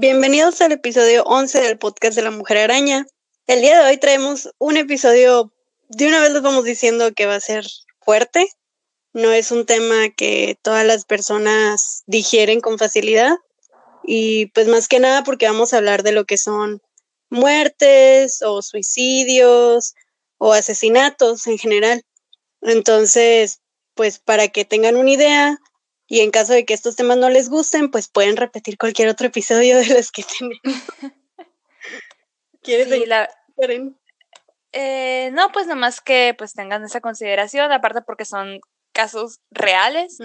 Bienvenidos al episodio 11 del podcast de la Mujer Araña. El día de hoy traemos un episodio, de una vez les vamos diciendo que va a ser fuerte. No es un tema que todas las personas digieren con facilidad. Y pues más que nada porque vamos a hablar de lo que son muertes o suicidios o asesinatos en general. Entonces, pues para que tengan una idea, y en caso de que estos temas no les gusten, pues pueden repetir cualquier otro episodio de los que tenemos. ¿Quieres sí, la... eh, no, pues nomás que pues tengan esa consideración, aparte porque son casos reales,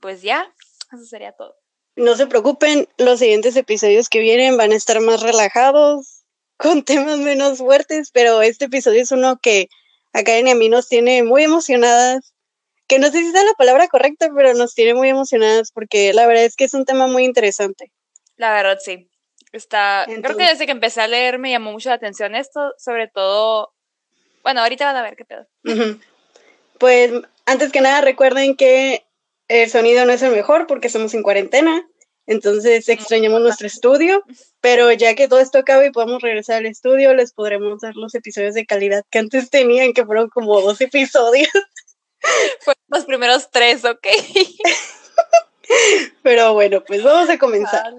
pues ya, eso sería todo. No se preocupen, los siguientes episodios que vienen van a estar más relajados, con temas menos fuertes, pero este episodio es uno que a Karen y a mí nos tiene muy emocionadas que no sé si es la palabra correcta, pero nos tiene muy emocionadas porque la verdad es que es un tema muy interesante. La verdad, sí. Está, creo que desde que empecé a leer me llamó mucho la atención esto, sobre todo, bueno, ahorita van a ver qué pedo. Pues antes que nada recuerden que el sonido no es el mejor porque estamos en cuarentena, entonces extrañamos nuestro estudio, pero ya que todo esto acaba y podamos regresar al estudio, les podremos dar los episodios de calidad que antes tenían, que fueron como dos episodios. Fueron los primeros tres, ¿ok? Pero bueno, pues vamos a comenzar.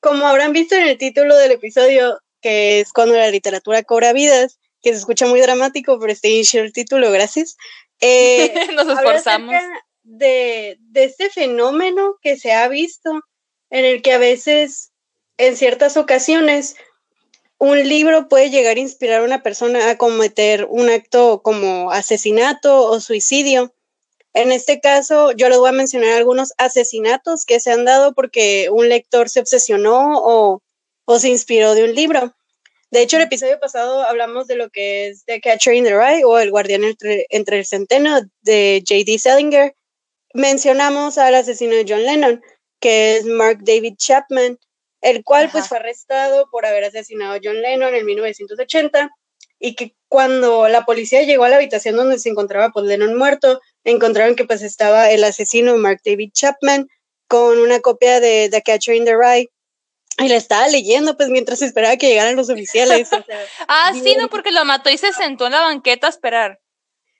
Como habrán visto en el título del episodio, que es cuando la literatura cobra vidas, que se escucha muy dramático, pero está en el título, gracias. Eh, Nos esforzamos. De, de este fenómeno que se ha visto, en el que a veces, en ciertas ocasiones, un libro puede llegar a inspirar a una persona a cometer un acto como asesinato o suicidio. En este caso, yo les voy a mencionar algunos asesinatos que se han dado porque un lector se obsesionó o, se inspiró de un libro. De hecho, el episodio pasado hablamos de lo que es The Catcher in the Rye o El Guardián entre, entre el Centeno de J.D. Salinger. Mencionamos al asesino de John Lennon, que es Mark David Chapman, el cual pues fue arrestado por haber asesinado a John Lennon en 1980 y que cuando la policía llegó a la habitación donde se encontraba pues Lennon muerto, encontraron que pues estaba el asesino Mark David Chapman con una copia de The Catcher in the Rye y la estaba leyendo pues mientras esperaba que llegaran los oficiales. ah, sí, no, porque lo mató y se sentó en la banqueta a esperar.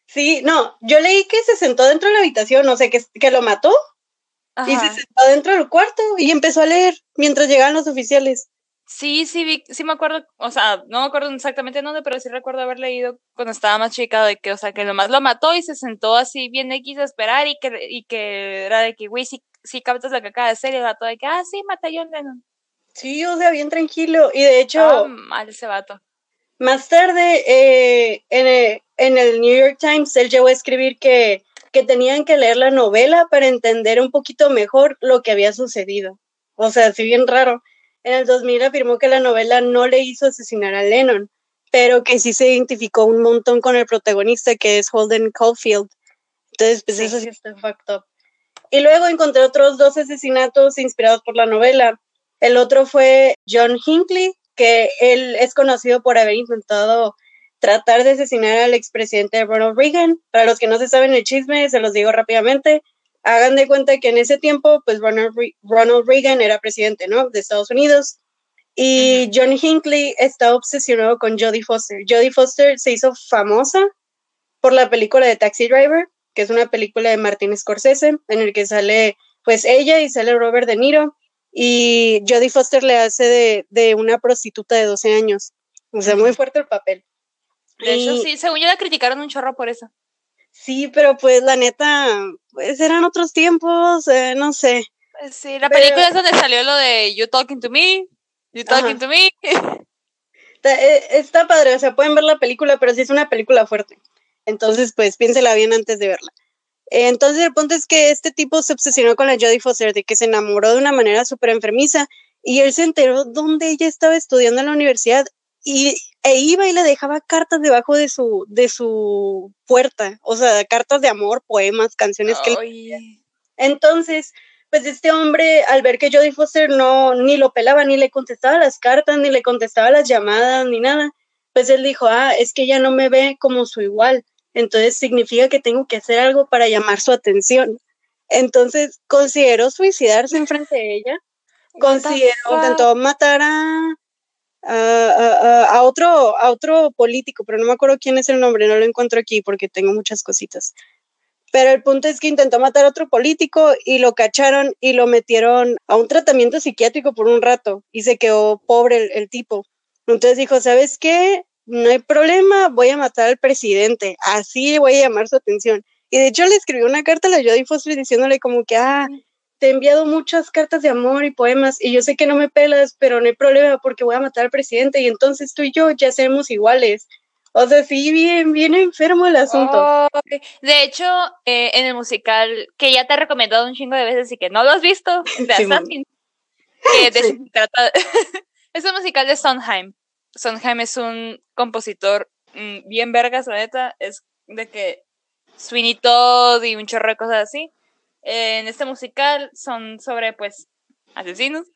Sí, no, yo leí que se sentó dentro de la habitación, no sé, que, que lo mató y se sentó dentro del cuarto y empezó a leer mientras llegaban los oficiales. Sí, sí, vi, sí me acuerdo, o sea, no me acuerdo exactamente dónde, pero sí recuerdo haber leído cuando estaba más chica de que, o sea, que nomás lo mató y se sentó así bien X a esperar y que, y que era de que, güey, si, si captas la que acaba de hacer y el vato de que, ah, sí, mata a John Lennon. Sí, o sea, bien tranquilo. Y de hecho... mal ese vato. Más tarde, eh, en, el, en el New York Times, él llegó a escribir que que tenían que leer la novela para entender un poquito mejor lo que había sucedido. O sea, si bien raro. En el 2000 afirmó que la novela no le hizo asesinar a Lennon, pero que sí se identificó un montón con el protagonista que es Holden Caulfield. Entonces, pues eso sí está fucked up. Y luego encontré otros dos asesinatos inspirados por la novela. El otro fue John Hinckley, que él es conocido por haber intentado tratar de asesinar al expresidente Ronald Reagan. Para los que no se saben el chisme, se los digo rápidamente. Hagan de cuenta que en ese tiempo, pues Ronald, Reagan era presidente, ¿no? De Estados Unidos. Y John Hinckley está obsesionado con Jodie Foster. Jodie Foster se hizo famosa por la película de Taxi Driver, que es una película de Martin Scorsese, en el que sale pues ella y sale Robert De Niro. Y Jodie Foster le hace de, de una prostituta de 12 años. O sea, muy fuerte el papel. De hecho, sí, según yo la criticaron un chorro por eso. Sí, pero pues la neta, pues eran otros tiempos, eh, no sé. Pues sí, la película es donde salió lo de You Talking to Me, You Talking to Me. Eh, está, padre, o sea, pueden ver la película, pero sí es una película fuerte. Entonces, pues piénsela bien antes de verla. Entonces, el punto es que este tipo se obsesionó con la Jodie Foster, de que se enamoró de una manera súper enfermiza, y él se enteró dónde ella estaba estudiando en la universidad y e iba y le dejaba cartas debajo de su, de su puerta, o sea, cartas de amor, poemas, canciones que él... Entonces, pues este hombre, al ver que Jodie Foster no, ni lo pelaba, ni le contestaba las cartas, ni le contestaba las llamadas, ni nada, pues él dijo, ah, es que ella no me ve como su igual, entonces significa que tengo que hacer algo para llamar su atención. Entonces consideró suicidarse enfrente de ella, consideró, intentó matar a, a, otro, a otro político, pero no me acuerdo quién es el nombre, no lo encuentro aquí porque tengo muchas cositas. Pero el punto es que intentó matar a otro político y lo cacharon y lo metieron a un tratamiento psiquiátrico por un rato y se quedó pobre el, el tipo. Entonces dijo, ¿sabes qué? No hay problema, voy a matar al presidente, así voy a llamar su atención. Y de hecho le escribió una carta a la Jodie Foster diciéndole como que, ah, te he enviado muchas cartas de amor y poemas y yo sé que no me pelas, pero no hay problema porque voy a matar al presidente y entonces tú y yo ya seremos iguales. O sea, sí, bien, bien enfermo el asunto. de hecho, eh, en el musical, que ya te he recomendado un chingo de veces y que no lo has visto, de Assassin, que de sí. trata, es un musical de Sondheim. Sondheim es un compositor mmm, bien vergas, la neta, es de que Sweeney Todd y un chorro de cosas así. En este musical son sobre, pues, asesinos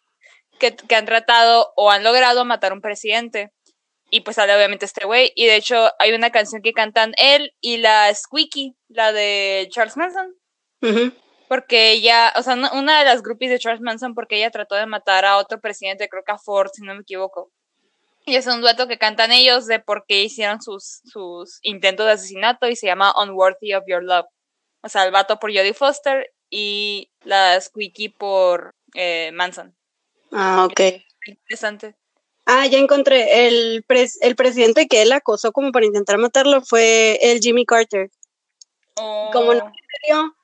que, que han tratado o han logrado matar a un presidente y pues sale obviamente este güey. Y de hecho hay una canción que cantan él y la Squeaky, la de Charles Manson. Uh -huh. Porque ella, o sea, una de las groupies de Charles Manson porque ella trató de matar a otro presidente, creo que a Ford, si no me equivoco. Y es un dueto que cantan ellos de por qué hicieron sus, sus intentos de asesinato y se llama Unworthy of Your Love. O sea, el vato por Jodie Foster y la Squeaky por eh, Manson. Ah, ok. Interesante. Ah, ya encontré. El, pres el presidente que él acosó como para intentar matarlo fue el Jimmy Carter. Oh. Como no dio,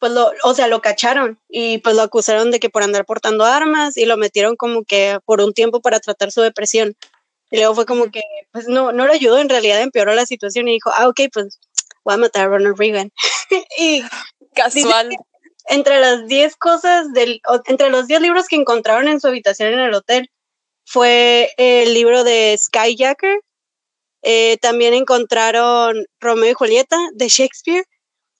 pues lo, o sea, lo cacharon y pues lo acusaron de que por andar portando armas y lo metieron como que por un tiempo para tratar su depresión. Y luego fue como que, pues no, no lo ayudó, en realidad empeoró la situación y dijo, ah, ok, pues voy a matar a Ronald Reagan. y casual. Entre las 10 cosas del, entre los 10 libros que encontraron en su habitación en el hotel, fue el libro de Skyjacker. Eh, también encontraron Romeo y Julieta de Shakespeare.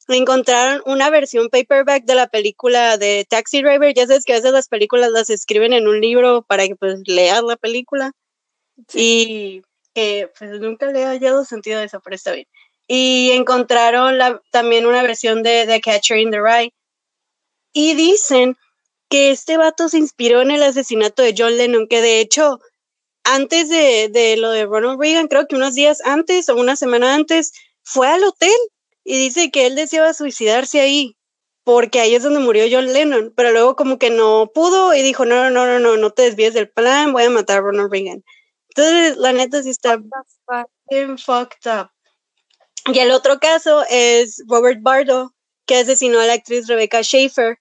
Encontraron una versión paperback de la película de Taxi Driver. Ya sabes que a veces las películas las escriben en un libro para que pues leas la película. Sí. Y que pues nunca le he hallado sentido a eso, pero está bien. Y encontraron la, también una versión de The Catcher in the Rye. Y dicen que este vato se inspiró en el asesinato de John Lennon, que de hecho, antes de, de, lo de Ronald Reagan, creo que unos días antes o una semana antes, fue al hotel y dice que él deseaba suicidarse ahí, porque ahí es donde murió John Lennon, pero luego como que no pudo y dijo, no, no, no, no, no te desvíes del plan, voy a matar a Ronald Reagan. Entonces, la neta sí está bien fucked. Y el otro caso es Robert Bardo, que asesinó a la actriz Rebecca Schaefer.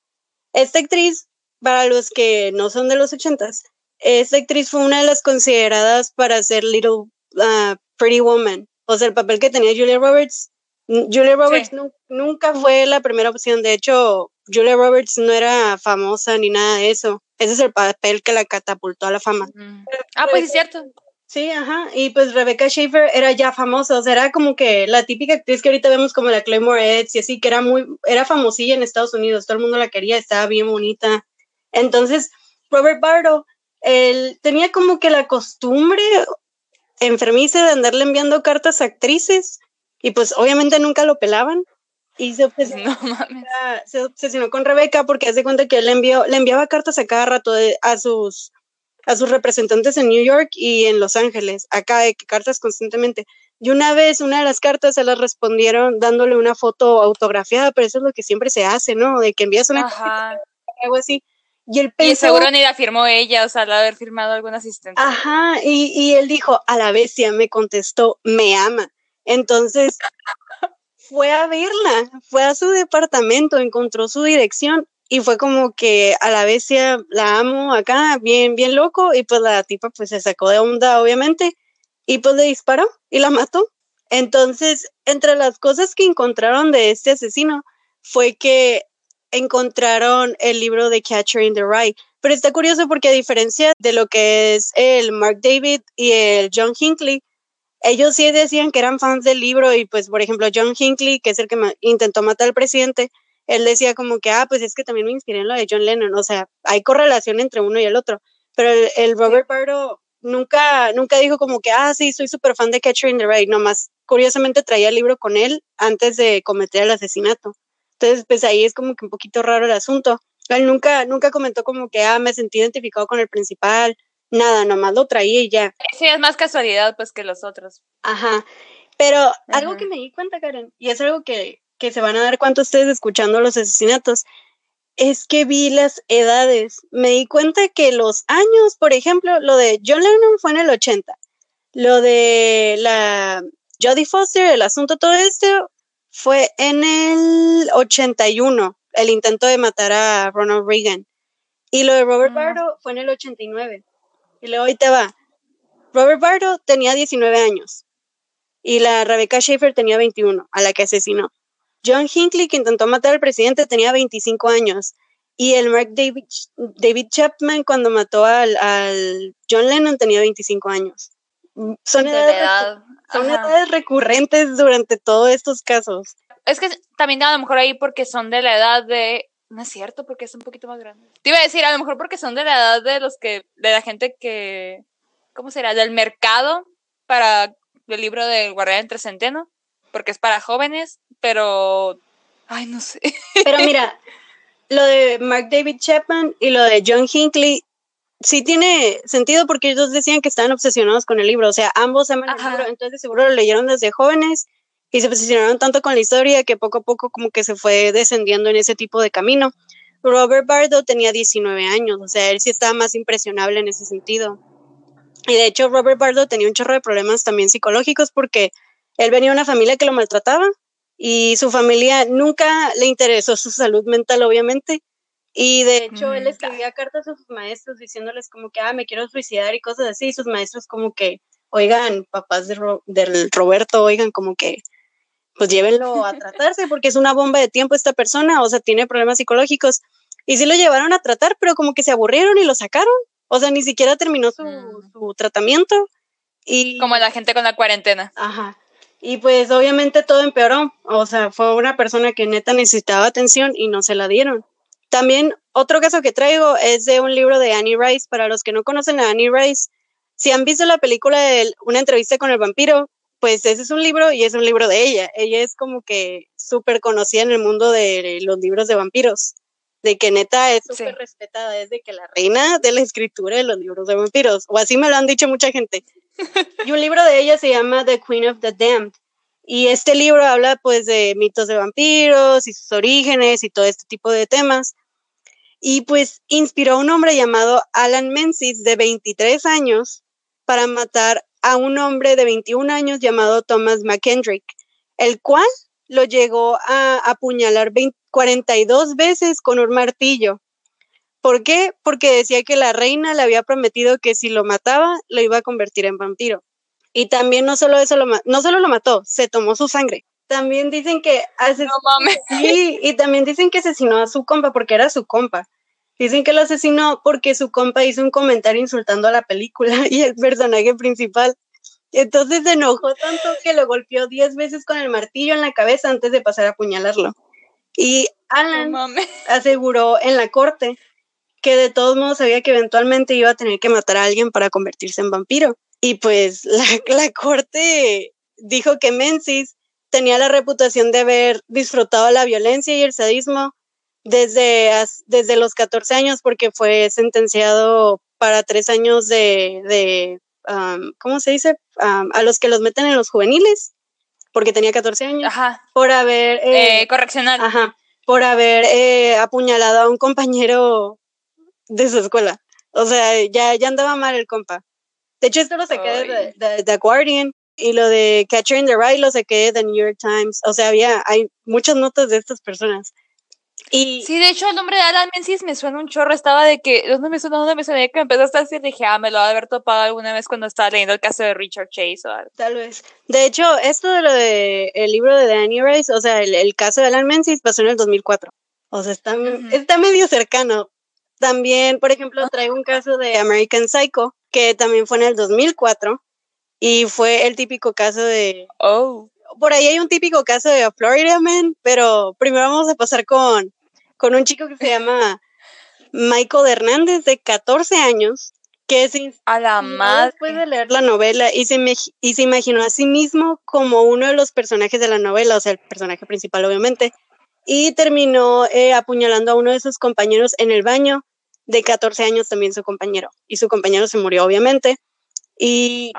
Esta actriz para los que no son de los ochentas, esta actriz fue una de las consideradas para ser Little uh, Pretty Woman. O sea, el papel que tenía Julia Roberts. Julia Roberts sí. nu nunca fue la primera opción. De hecho, Julia Roberts no era famosa ni nada de eso. Ese es el papel que la catapultó a la fama. Mm. Ah, pues es cierto. Sí, ajá. Y pues Rebecca Schaefer era ya famosa, o sea, era como que la típica actriz que ahorita vemos como la Claymore Edge y así, que era muy, era famosilla en Estados Unidos, todo el mundo la quería, estaba bien bonita. Entonces, Robert Bardo, él tenía como que la costumbre enfermiza de andarle enviando cartas a actrices y pues obviamente nunca lo pelaban y se obsesionó, no, se obsesionó con Rebeca porque hace cuenta que él le, envió, le enviaba cartas a cada rato de, a sus a sus representantes en New York y en Los Ángeles, acá de que cartas constantemente. Y una vez, una de las cartas se las respondieron dándole una foto autografiada, pero eso es lo que siempre se hace, ¿no? De que envías una Ajá. algo así. Y él pensó, y seguro ni la firmó ella, o sea, la haber firmado algún asistente. Ajá, y, y él dijo, a la bestia, me contestó, me ama. Entonces, fue a verla, fue a su departamento, encontró su dirección y fue como que a la bestia la amo acá, bien, bien loco, y pues la tipa pues se sacó de onda, obviamente, y pues le disparó y la mató. Entonces, entre las cosas que encontraron de este asesino fue que encontraron el libro de Catcher in the Rye. Pero está curioso porque a diferencia de lo que es el Mark David y el John Hinckley, ellos sí decían que eran fans del libro y pues, por ejemplo, John Hinckley, que es el que intentó matar al presidente, él decía como que, ah, pues es que también me inspiré en lo de John Lennon, o sea, hay correlación entre uno y el otro, pero el, el Robert Bardo nunca, nunca dijo como que, ah, sí, soy súper fan de Catcher in the Rye, nomás curiosamente traía el libro con él antes de cometer el asesinato. Entonces, pues ahí es como que un poquito raro el asunto. Él nunca, nunca comentó como que, ah, me sentí identificado con el principal, nada, nomás lo traía y ya. Sí, es más casualidad pues que los otros. Ajá. Pero algo que me di cuenta, Karen, y es algo que, que se van a dar cuenta ustedes escuchando los asesinatos, es que vi las edades. Me di cuenta que los años, por ejemplo, lo de John Lennon fue en el 80. Lo de la Jodie Foster, el asunto todo esto, fue en el 81, el intento de matar a Ronald Reagan. Y lo de Robert Bardo fue en el 89. Y luego ahí te va. Robert Bardo tenía 19 años y la Rebecca Schaefer tenía 21, a la que asesinó. John Hinckley, que intentó matar al presidente, tenía 25 años. Y el Mark David, David Chapman, cuando mató al, John Lennon, tenía 25 años. Son, edades, son edades recurrentes durante todos estos casos. Es que también a lo mejor ahí porque son de la edad de no es cierto, porque es un poquito más grande. Te iba a decir, a lo mejor porque son de la edad de los que, de la gente que, ¿cómo será? Del mercado para el libro del Guardián entre Centeno, porque es para jóvenes, pero, ay, no sé. Pero mira, lo de Mark David Chapman y lo de John Hinckley sí tiene sentido porque ellos decían que estaban obsesionados con el libro, o sea, ambos aman el libro, entonces seguro lo leyeron desde jóvenes y se posicionaron tanto con la historia que poco a poco como que se fue descendiendo en ese tipo de camino. Robert Bardo tenía 19 años, o sea, él sí estaba más impresionable en ese sentido. Y de hecho Robert Bardo tenía un chorro de problemas también psicológicos porque él venía de una familia que lo maltrataba y su familia nunca le interesó su salud mental, obviamente. Y de hecho él mm, escribía cartas a sus maestros diciéndoles como que, ah, me quiero suicidar y cosas así. Y sus maestros como que, oigan, papás de del Roberto, oigan, como que pues llévenlo a tratarse porque es una bomba de tiempo esta persona, o sea, tiene problemas psicológicos. Y sí lo llevaron a tratar, pero como que se aburrieron y lo sacaron. O sea, ni siquiera terminó su, mm. su tratamiento. Y, como la gente con la cuarentena. Ajá. Y pues obviamente todo empeoró. O sea, fue una persona que neta necesitaba atención y no se la dieron. También otro caso que traigo es de un libro de Annie Rice. Para los que no conocen a Annie Rice, si han visto la película de Una entrevista con el vampiro, pues ese es un libro y es un libro de ella. Ella es como que súper conocida en el mundo de los libros de vampiros, de que neta es súper respetada, es de que la reina de la escritura de los libros de vampiros, o así me lo han dicho mucha gente. y un libro de ella se llama The Queen of the Damned. Y este libro habla pues de mitos de vampiros y sus orígenes y todo este tipo de temas. Y pues inspiró a un hombre llamado Alan Menzies de 23 años para matar a un hombre de 21 años llamado Thomas McKendrick, el cual lo llegó a apuñalar 42 veces con un martillo. ¿Por qué? Porque decía que la reina le había prometido que si lo mataba, lo iba a convertir en vampiro. Y también no solo eso lo no solo lo mató, se tomó su sangre. También dicen que asesinó, sí, y también dicen que asesinó a su compa porque era su compa. Dicen que lo asesinó porque su compa hizo un comentario insultando a la película y el personaje principal. Entonces se enojó tanto que lo golpeó diez veces con el martillo en la cabeza antes de pasar a apuñalarlo. Y Alan aseguró en la corte que de todos modos sabía que eventualmente iba a tener que matar a alguien para convertirse en vampiro. Y pues la, la corte dijo que Menzies tenía la reputación de haber disfrutado la violencia y el sadismo desde, desde los 14 años porque fue sentenciado para tres años de, de ¿cómo se dice? a los que los meten en los juveniles, porque tenía 14 años, ajá. por haber... Eh, eh, correccional. Ajá, por haber eh, apuñalado a un compañero de su escuela. O sea, ya, ya andaba mal el compa. De hecho, esto lo saqué de, The Guardian y lo de Catcher in the Rye lo saqué de The New York Times. O sea, había, hay muchas notas de estas personas. Y, sí, de hecho, el nombre de Alan Menzies me suena un chorro. Estaba de que, ¿dónde me suena? ¿Dónde me suena? Que empezaste a decir, dije, ah, me lo va a haber topado alguna vez cuando estaba leyendo el caso de Richard Chase o algo. Tal vez. De hecho, esto de lo de el libro de Danny Rice, o sea, el, caso de Alan Menzies pasó en el 2004. O sea, está, está medio cercano. También, por ejemplo, traigo un caso de American Psycho, que también fue en el 2004. Y fue el típico caso de. Oh. Por ahí hay un típico caso de Florida Man, pero primero vamos a pasar con con un chico que se llama Michael Hernández, de 14 años, que se a la madre después de leer la novela y se, y se imaginó a sí mismo como uno de los personajes de la novela, o sea, el personaje principal obviamente, y terminó eh, apuñalando a uno de sus compañeros en el baño, de 14 años también su compañero, y su compañero se murió obviamente, y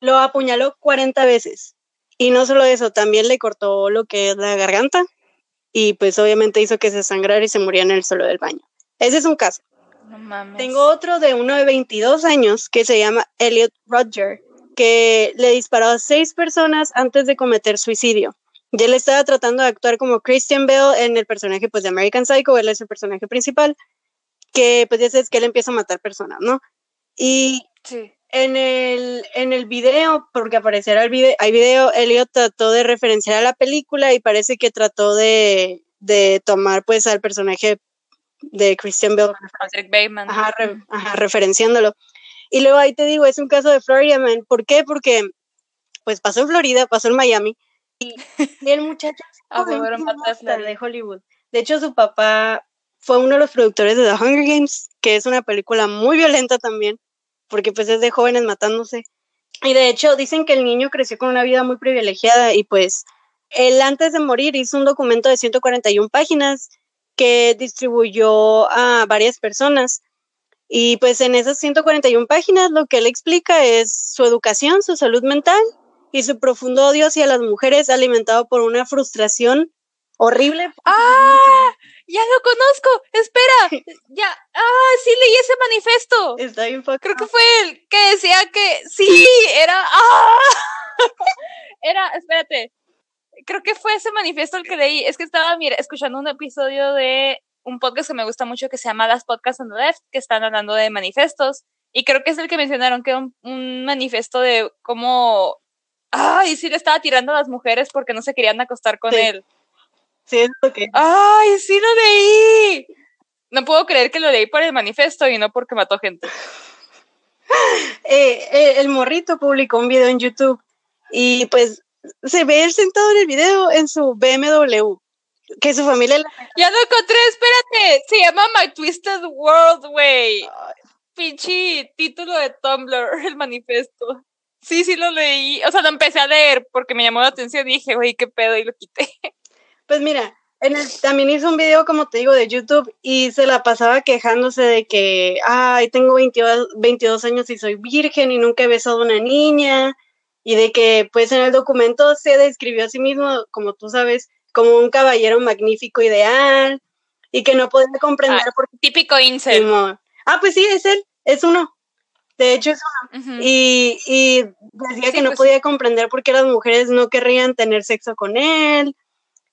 lo apuñaló 40 veces. Y no solo eso, también le cortó lo que es la garganta y pues obviamente hizo que se sangrara y se muriera en el suelo del baño. Ese es un caso. Tengo otro de uno de 22 años que se llama Elliot Roger, que le disparó a seis personas antes de cometer suicidio. Y él estaba tratando de actuar como Christian Bale en el personaje pues, de American Psycho, él es el personaje principal, que pues ya sabes que él empieza a matar personas, ¿no? Y en, el, en el video, porque aparecerá el video, hay video, Elliot trató de referenciar a la película y parece que trató de, de tomar pues al personaje de Christian Bale. Patrick Bateman. Ajá, referenciándolo. Y luego ahí te digo, es un caso de Florida Man. ¿Por qué? Porque pues pasó en Florida, pasó en Miami. Y, el muchacho ah, de Hollywood. De hecho, su papá fue uno de los productores de The Hunger Games, que es una película muy violenta también, porque pues es de jóvenes matándose. Y de hecho dicen que el niño creció con una vida muy privilegiada y pues él antes de morir hizo un documento de 141 páginas que distribuyó a varias personas. Y pues en esas 141 páginas lo que él explica es su educación, su salud mental y su profundo odio hacia las mujeres alimentado por una frustración horrible. ¡Ah! Ya lo conozco. Espera. Ya. Ah, sí leí ese manifiesto. Está bien Creo que fue el que decía que sí, era. ¡Ah! era, espérate creo que fue ese manifiesto el que leí. Es que estaba mira, escuchando un episodio de un podcast que me gusta mucho que se llama Las Podcasts on the Left, que están hablando de manifestos. Y creo que es el que mencionaron, que era un, manifiesto de cómo. Ay, sí le estaba tirando a las mujeres porque no se querían acostar con él. Sí, es lo que. ¡Ay, sí lo leí! No puedo creer que lo leí por el manifiesto y no porque mató gente. Eh, eh, el morrito publicó un video en YouTube y pues se ve él sentado en el video en su BMW, que su familia... Ya lo encontré, espérate, se llama My Twisted World, güey. Pinche título de Tumblr, el manifiesto. Sí, sí lo leí, o sea, lo empecé a leer porque me llamó la atención y dije, güey, qué pedo, y lo quité. Pues mira, en el, también hizo un video, como te digo, de YouTube y se la pasaba quejándose de que, ay, tengo 22, 22 años y soy virgen y nunca he besado a una niña y de que pues en el documento se describió a sí mismo, como tú sabes, como un caballero magnífico ideal y que no podía comprender ah, por típico incel. ah, pues sí, es él, es uno. De hecho es uno. y, y, decía que no pues podía comprender por qué las mujeres no querrían tener sexo con él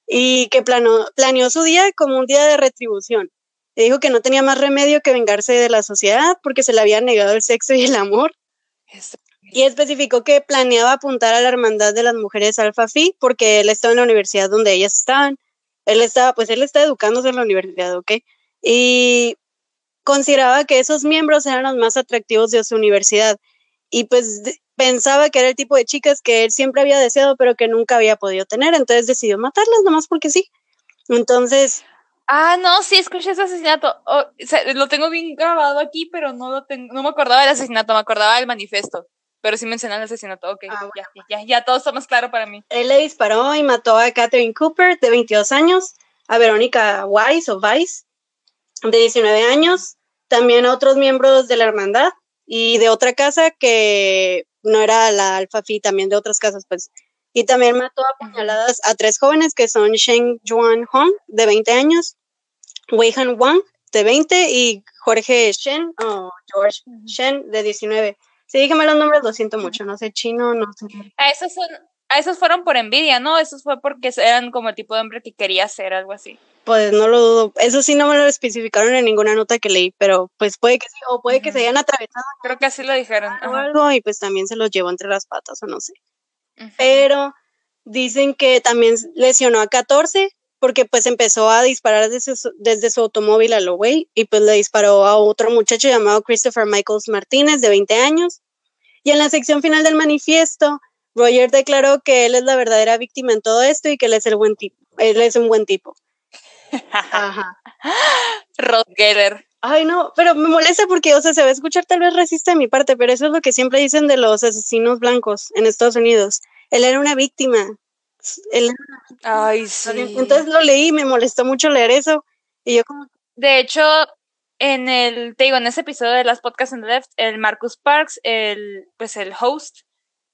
y que plano, planeó su día como un día de retribución. Le dijo que no tenía más remedio que vengarse de la sociedad porque se le había negado el sexo y el amor y especificó que planeaba apuntar a la hermandad de las mujeres Alpha Phi porque él estaba en la universidad donde ellas estaban. Él estaba, pues él está educándose en la universidad, ¿ok? Y consideraba que esos miembros eran los más atractivos de su universidad. Y pues pensaba que era el tipo de chicas que él siempre había deseado, pero que nunca había podido tener. Entonces decidió matarlas nomás porque sí. Entonces. Ah, no, sí, escuché ese asesinato. Oh, lo tengo bien grabado aquí, pero no lo tengo, no me acordaba del asesinato, me acordaba del manifiesto. Pero sí mencionó el asesinato, ok. Ah, ya, ya, ya todo está más claro para mí. Él le disparó y mató a Catherine Cooper, de 22 años, a Verónica Weiss o Weiss, de 19 años, también a otros miembros de la hermandad y de otra casa que no era la Alpha Phi, también de otras casas, pues. Y también mató a puñaladas a tres jóvenes que son Sheng Juan Hong, de 20 años, Wei Han Wang, de 20, y Jorge Shen, o George Shen, de 19. Sí, dígame los nombres, lo siento mucho, no sé chino, no sé. A esos, son, esos fueron por envidia, ¿no? Esos fue porque eran como el tipo de hombre que quería ser, algo así. Pues no lo dudo. Eso sí no me lo especificaron en ninguna nota que leí, pero pues puede que sí, o puede que se hayan atravesado. Creo que así lo dijeron. O algo, y pues también se los llevó entre las patas, o no sé. Pero dicen que también lesionó a 14 porque pues empezó a disparar desde su, desde su automóvil a lo güey y pues le disparó a otro muchacho llamado Christopher Michaels Martínez de 20 años. Y en la sección final del manifiesto, Roger declaró que él es la verdadera víctima en todo esto y que él es el buen tipo, él es un buen tipo. Ajá. Rod Geller. Ay, no, pero me molesta porque, o sea, se va a escuchar tal vez racista de mi parte, pero eso es lo que siempre dicen de los asesinos blancos en Estados Unidos. Él era una víctima. Él Ay, sí. Entonces lo leí y me molestó mucho leer eso. Y yo como... De hecho, en el, te digo, en ese episodio de las podcasts en the left, el Marcus Parks, el, pues el host,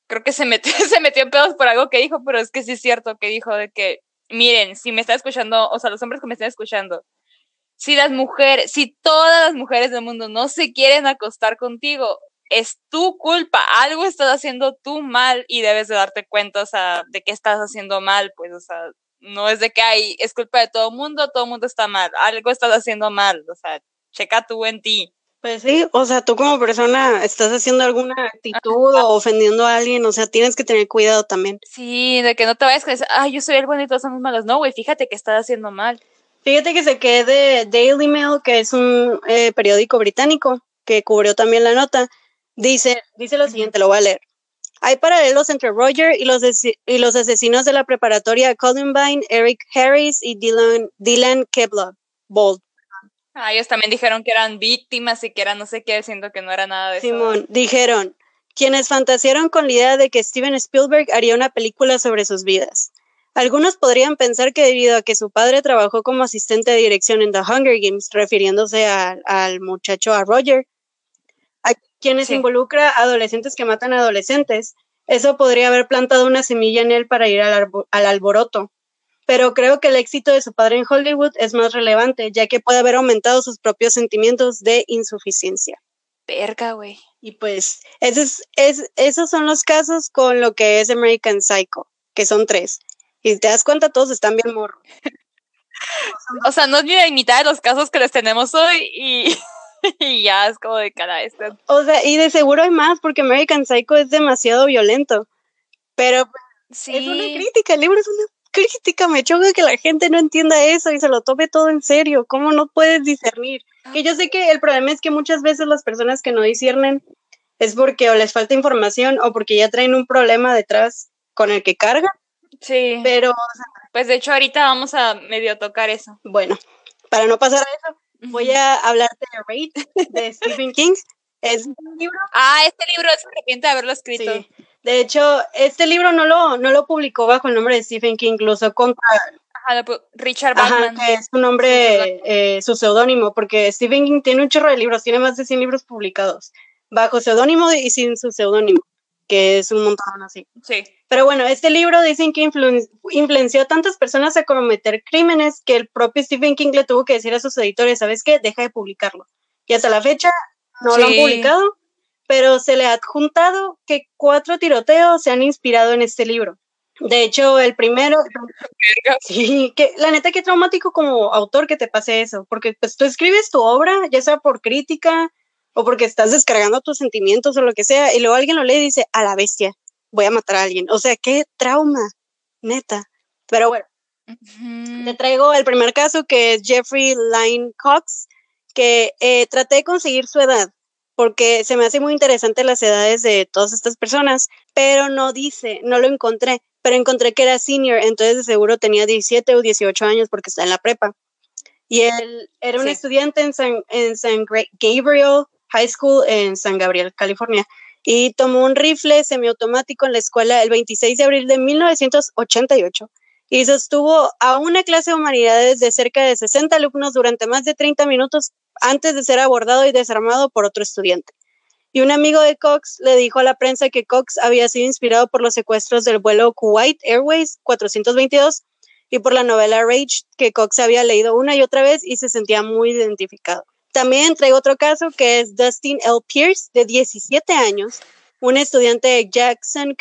creo que se metió, se metió en pedos por algo que dijo, pero es que sí es cierto que dijo de que, miren, si me está escuchando, o sea, los hombres que me están escuchando, si las mujeres, si todas las mujeres del mundo no se quieren acostar contigo, es tu culpa, algo estás haciendo tú mal y debes de darte cuenta, o sea, de que estás haciendo mal, pues, o sea, no es de que hay, es culpa de todo el mundo, todo el mundo está mal, algo estás haciendo mal, o sea, checa tú en ti. Pues sí, o sea, tú como persona estás haciendo alguna actitud o ofendiendo a alguien, o sea, tienes que tener cuidado también. Sí, de que no te vayas a decir, ay, yo soy el bueno y todos somos malos. No, güey, fíjate que estás haciendo mal. Fíjate que se quede de Daily Mail, que es un eh, periódico británico que cubrió también la nota. Dice, dice lo siguiente, lo voy a leer. Hay paralelos entre Roger y los, y los asesinos de la preparatoria Columbine, Eric Harris y Dylan, Dylan Bold. Ah, ellos también dijeron que eran víctimas y que eran no sé qué, siendo que no era nada de eso. Simón, dijeron, quienes fantasearon con la idea de que Steven Spielberg haría una película sobre sus vidas. Algunos podrían pensar que debido a que su padre trabajó como asistente de dirección en The Hunger Games, refiriéndose al muchacho, a Roger, a quienes involucra adolescentes que matan a adolescentes, eso podría haber plantado una semilla en él para ir al, al alboroto pero creo que el éxito de su padre en Hollywood es más relevante, ya que puede haber aumentado sus propios sentimientos de insuficiencia. Verga, güey. Y pues, es, es, esos son los casos con lo que es American Psycho, que son tres. Y te das cuenta, todos están bien morros. o sea, no es ni la mitad de los casos que les tenemos hoy y, y ya es como de cara este. O sea, y de seguro hay más, porque American Psycho es demasiado violento. Pero sí. es una crítica, el libro es una crítica, me choca que la gente no entienda eso y se lo tome todo en serio. ¿Cómo no puedes discernir? Que yo sé que el problema es que muchas veces las personas que no disciernen es porque o les falta información o porque ya traen un problema detrás con el que cargan. Sí. Pero. pues de hecho, ahorita vamos a medio tocar eso. Bueno, para no pasar a eso, voy a hablarte de Raid de Stephen King. Es un libro. Ah, este libro es arrepiente de haberlo escrito. Sí. De hecho, este libro no lo, no lo publicó bajo el nombre de Stephen King, incluso con Richard Bachman. que es su nombre, eh, su seudónimo, porque Stephen King tiene un chorro de libros, tiene más de 100 libros publicados, bajo seudónimo y sin su seudónimo, que es un montón así. Sí. Pero bueno, este libro dicen que influenció a tantas personas a cometer crímenes que el propio Stephen King le tuvo que decir a sus editores, ¿sabes qué? Deja de publicarlo. Y hasta la fecha no lo han publicado pero se le ha adjuntado que cuatro tiroteos se han inspirado en este libro. De hecho, el primero, sí, que la neta que traumático como autor que te pase eso, porque pues tú escribes tu obra, ya sea por crítica o porque estás descargando tus sentimientos o lo que sea, y luego alguien lo lee y dice, a la bestia, voy a matar a alguien. O sea, qué trauma, neta. Pero bueno, te traigo el primer caso que es Jeffrey Line Cox, que eh, traté de conseguir su edad porque se me hace muy interesante las edades de todas estas personas, pero no dice, no lo encontré, pero encontré que era senior, entonces de seguro tenía 17 o 18 años porque está en la prepa. Y él era un estudiante en San, en San Gabriel High School en San Gabriel, California, y tomó un rifle semiautomático en la escuela el 26 de abril de 1988 y sostuvo a una clase de humanidades de cerca de 60 alumnos durante más de 30 minutos antes de ser abordado y desarmado por otro estudiante. Y un amigo de Cox le dijo a la prensa que Cox había sido inspirado por los secuestros del vuelo Kuwait Airways 422 y por la novela Rage que Cox había leído una y otra vez y se sentía muy identificado. También traigo otro caso que es Dustin L. Pierce, de 17 años, un estudiante de Jackson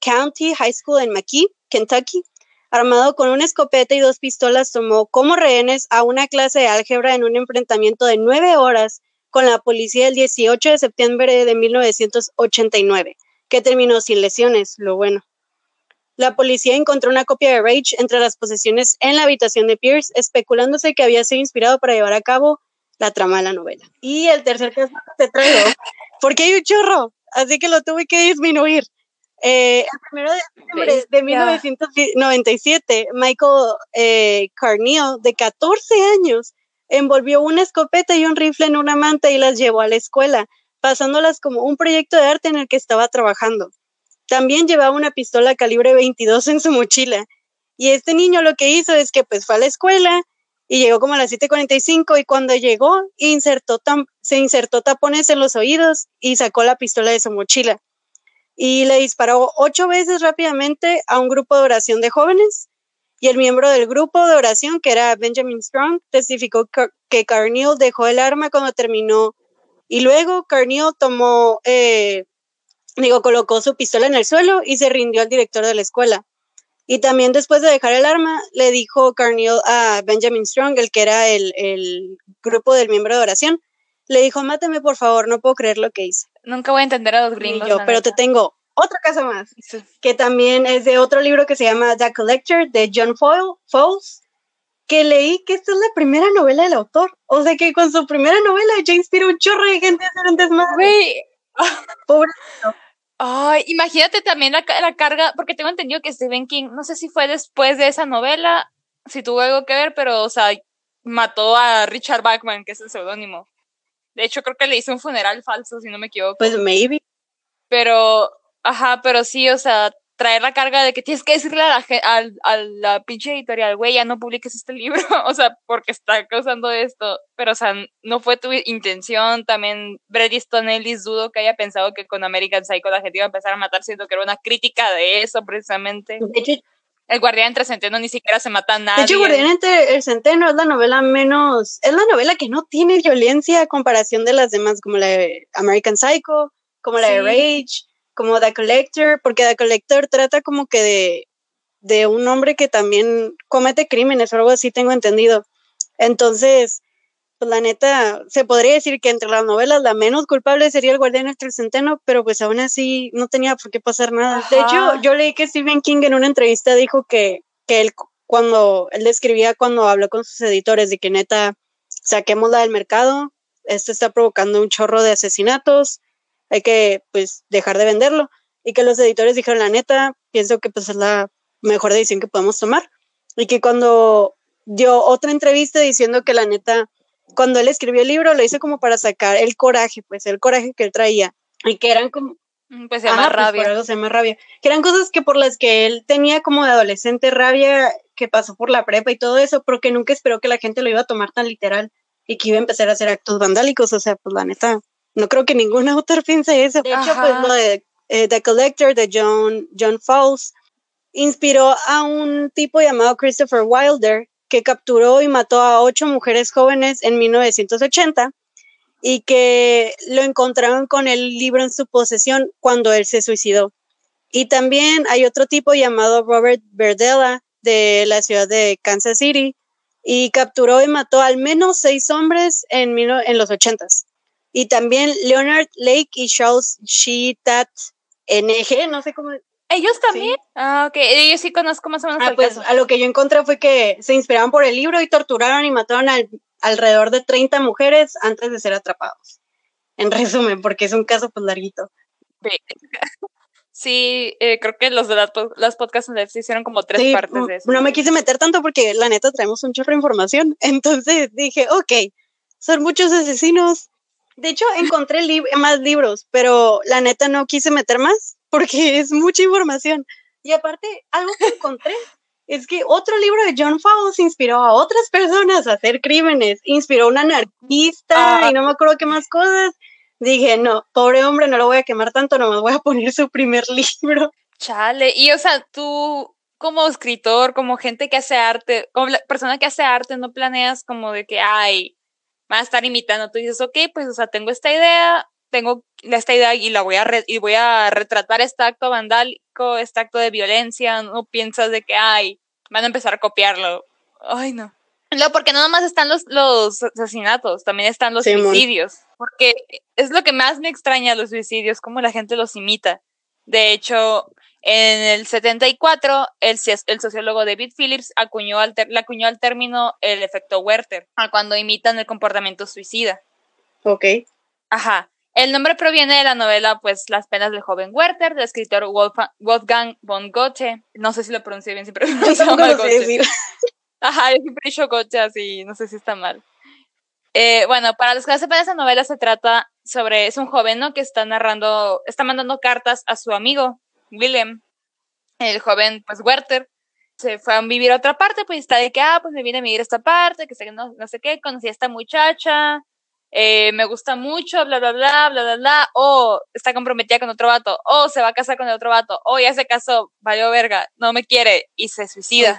County High School en McKee, Kentucky, armado con una escopeta y dos pistolas, tomó como rehenes a una clase de álgebra en un enfrentamiento de nueve horas con la policía el 18 de septiembre de 1989, que terminó sin lesiones, lo bueno. La policía encontró una copia de Rage entre las posesiones en la habitación de Pierce, especulándose que había sido inspirado para llevar a cabo la trama de la novela. Y el tercer caso te traigo, porque hay un chorro, así que lo tuve que disminuir. Eh, el primero de septiembre de 1997, Michael eh, Carneal, de 14 años, envolvió una escopeta y un rifle en una manta y las llevó a la escuela, pasándolas como un proyecto de arte en el que estaba trabajando. También llevaba una pistola calibre 22 en su mochila. Y este niño lo que hizo es que pues fue a la escuela y llegó como a las 7:45 y cuando llegó insertó se insertó tapones en los oídos y sacó la pistola de su mochila. Y le disparó ocho veces rápidamente a un grupo de oración de jóvenes. Y el miembro del grupo de oración, que era Benjamin Strong, testificó que Carneal dejó el arma cuando terminó. Y luego Carneal tomó eh, digo, colocó su pistola en el suelo y se rindió al director de la escuela. Y también después de dejar el arma, le dijo Carneal a Benjamin Strong, el que era el, grupo del miembro de oración, le dijo, mátame por favor, no puedo creer lo que hice. Nunca voy a entender a los gringos. Yo, pero te tengo otra casa más, que también es de otro libro que se llama The Collector, de John Fowles, que leí que esta es la primera novela del autor. O sea que con su primera novela ya inspiró un chorro de gente a hacer un desmadre. Pobre. Ay, imagínate también la, la, carga, porque tengo entendido que Stephen King, no sé si fue después de esa novela, si tuvo algo que ver, pero, o sea, mató a Richard Bachman, que es el seudónimo. De hecho, creo que le hizo un funeral falso, si no me equivoco. Pues maybe. Pero, ajá, pero sí, o sea, traer la carga de que tienes que decirle a la, a, la pinche editorial, güey, ya no publiques este libro, o sea, porque está causando esto, pero, o sea, no fue tu intención, también Brady Stone Ellis dudo que haya pensado que con American Psycho la gente iba a empezar a matar, siendo que era una crítica de eso, precisamente. De hecho, el Guardián entre Centeno ni siquiera se mata a nadie. De hecho, Guardián entre el Centeno es la novela menos, es la novela que no tiene violencia a comparación de las demás, como la de American Psycho, como la de Rage, como The Collector, porque The Collector trata como que de, de un hombre que también comete crímenes o algo así, tengo entendido. Entonces, pues la neta, se podría decir que entre las novelas la menos culpable sería El Guardián entre el Centeno, pero pues aún así no tenía por qué pasar nada. De hecho, yo leí que Stephen King en una entrevista dijo que, que él cuando él describía cuando habló con sus editores de que neta saquémosla del mercado, esto está provocando un chorro de asesinatos, hay que pues dejar de venderlo. Y que los editores dijeron, la neta, pienso que pues es la mejor decisión que podemos tomar. Y que cuando dio otra entrevista diciendo que la neta, cuando él escribió el libro, lo hizo como para sacar el coraje, pues el coraje que él traía. Y que eran como... Mm, pues se llama pues, rabia. se llama rabia. Que eran cosas que por las que él tenía como de adolescente rabia, que pasó por la prepa y todo eso, pero que nunca esperó que la gente lo iba a tomar tan literal y que iba a empezar a hacer actos vandálicos. O sea, pues la neta, no creo que ningún autor piense eso. De hecho, pues lo de eh, The Collector de John, John Fowles inspiró a un tipo llamado Christopher Wilder que capturó y mató a ocho mujeres jóvenes en 1980 y que lo encontraron con el libro en su posesión cuando él se suicidó. Y también hay otro tipo llamado Robert Verdella de la ciudad de Kansas City y capturó y mató al menos seis hombres en, en los ochentas y también Leonard Lake y Charles Sheetat NG, no sé cómo. ¿Ellos también? Ah, ok. Ellos sí conozco más o menos. Ah, pues a lo que yo encontré fue que se inspiraron por el libro y torturaron y mataron al, alrededor de 30 mujeres antes de ser atrapados. En resumen, porque es un caso pues larguito. Sí, eh, creo que los de las, las podcasts se hicieron como tres partes de eso. No me quise meter tanto porque la neta traemos un chorro de información. Entonces dije, ok, son muchos asesinos, de hecho, encontré más libros, pero la neta no quise meter más porque es mucha información. Y aparte, algo que encontré es que otro libro de John Fowles inspiró a otras personas a hacer crímenes, inspiró a un anarquista y no me acuerdo qué más cosas. Dije, no, pobre hombre, no lo voy a quemar tanto, no me voy a poner su primer libro. Chale, y o sea, tú como escritor, como gente que hace arte, como persona que hace arte, no planeas como de que, ay, van a estar imitando. Tú dices, ok, pues, o sea, tengo esta idea, tengo esta idea y la voy a, y voy a retratar este acto vandálico, este acto de violencia. No piensas de que, ay, van a empezar a copiarlo. Ay, no. No, porque no nomás están los, los asesinatos, también están los suicidios. Porque es lo que más me extraña los suicidios, cómo la gente los imita. De hecho, en el 74, el, el sociólogo David Phillips acuñó al le acuñó al término el efecto Werther, cuando imitan el comportamiento suicida. Ok. Ajá. El nombre proviene de la novela, pues, Las penas del joven Werther, del escritor Wolfgang von Goethe. No sé si lo pronuncié bien, siempre lo mal Goethe. Ajá, yo siempre he dicho Goethe así, no sé si está mal. Eh, bueno, para los que no sepan, esa novela se trata sobre, es un joven, ¿no? Que está narrando, está mandando cartas a su amigo, Willem, el joven, pues, Werther, se fue a vivir a otra parte, pues está de que, ah, pues me vine a vivir a esta parte, que sé que no, no sé qué, conocí a esta muchacha, eh, me gusta mucho, bla, bla, bla, bla, bla, bla, o está comprometida con otro vato, o se va a casar con el otro vato, o ya se casó, valió verga, no me quiere, y se suicida.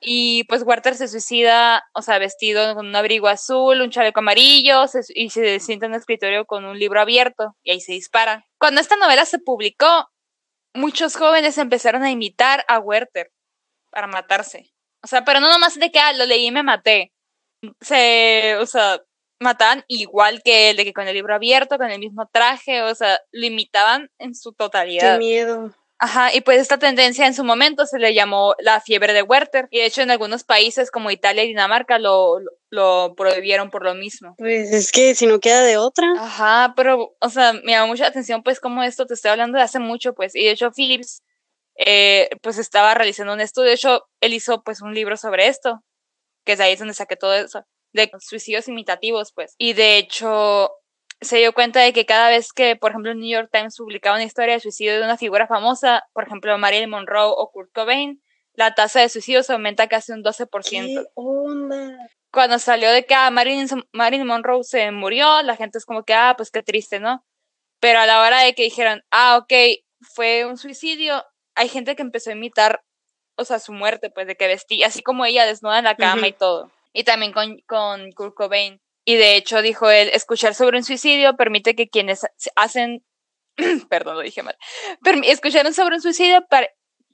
Y, pues Werther se suicida, o sea, vestido con un abrigo azul, un chaleco amarillo, y se sienta en un escritorio con un libro abierto, y ahí se dispara. Cuando esta novela se publicó, muchos jóvenes empezaron a imitar a Werther para matarse. O sea, pero no nomás de que ah, lo leí y me maté. Se, o sea, mataban igual que él, de que con el libro abierto, con el mismo traje, o sea, lo imitaban en su totalidad. Qué miedo. Ajá, y pues esta tendencia en su momento se le llamó la fiebre de Werther, y de hecho en algunos países como Italia y Dinamarca lo, lo, prohibieron por lo mismo. Pues es que si no queda de otra. Ajá, pero, o sea, me llama mucha atención pues como esto, te estoy hablando de hace mucho, pues, y de hecho Philips eh, pues estaba realizando un estudio. De hecho, él hizo pues un libro sobre esto, que es ahí donde saqué todo eso, de suicidios imitativos, pues. Y de hecho, se dio cuenta de que cada vez que, por ejemplo, el New York Times publicaba una historia de suicidio de una figura famosa, por ejemplo, Marilyn Monroe o Kurt Cobain, la tasa de suicidios aumenta casi un 12%. Cuando salió de que ah, Marilyn, Marilyn Monroe se murió, la gente es como que, ah, pues qué triste, ¿no? Pero a la hora de que dijeron, ah, ok, fue un suicidio, hay gente que empezó a imitar, o sea, su muerte, pues, de que vestía, así como ella desnuda en la cama y todo. Y también con, con Kurt Cobain. Y de hecho, dijo él, escuchar sobre un suicidio permite que quienes hacen, perdón, lo dije mal, escuchar sobre un suicidio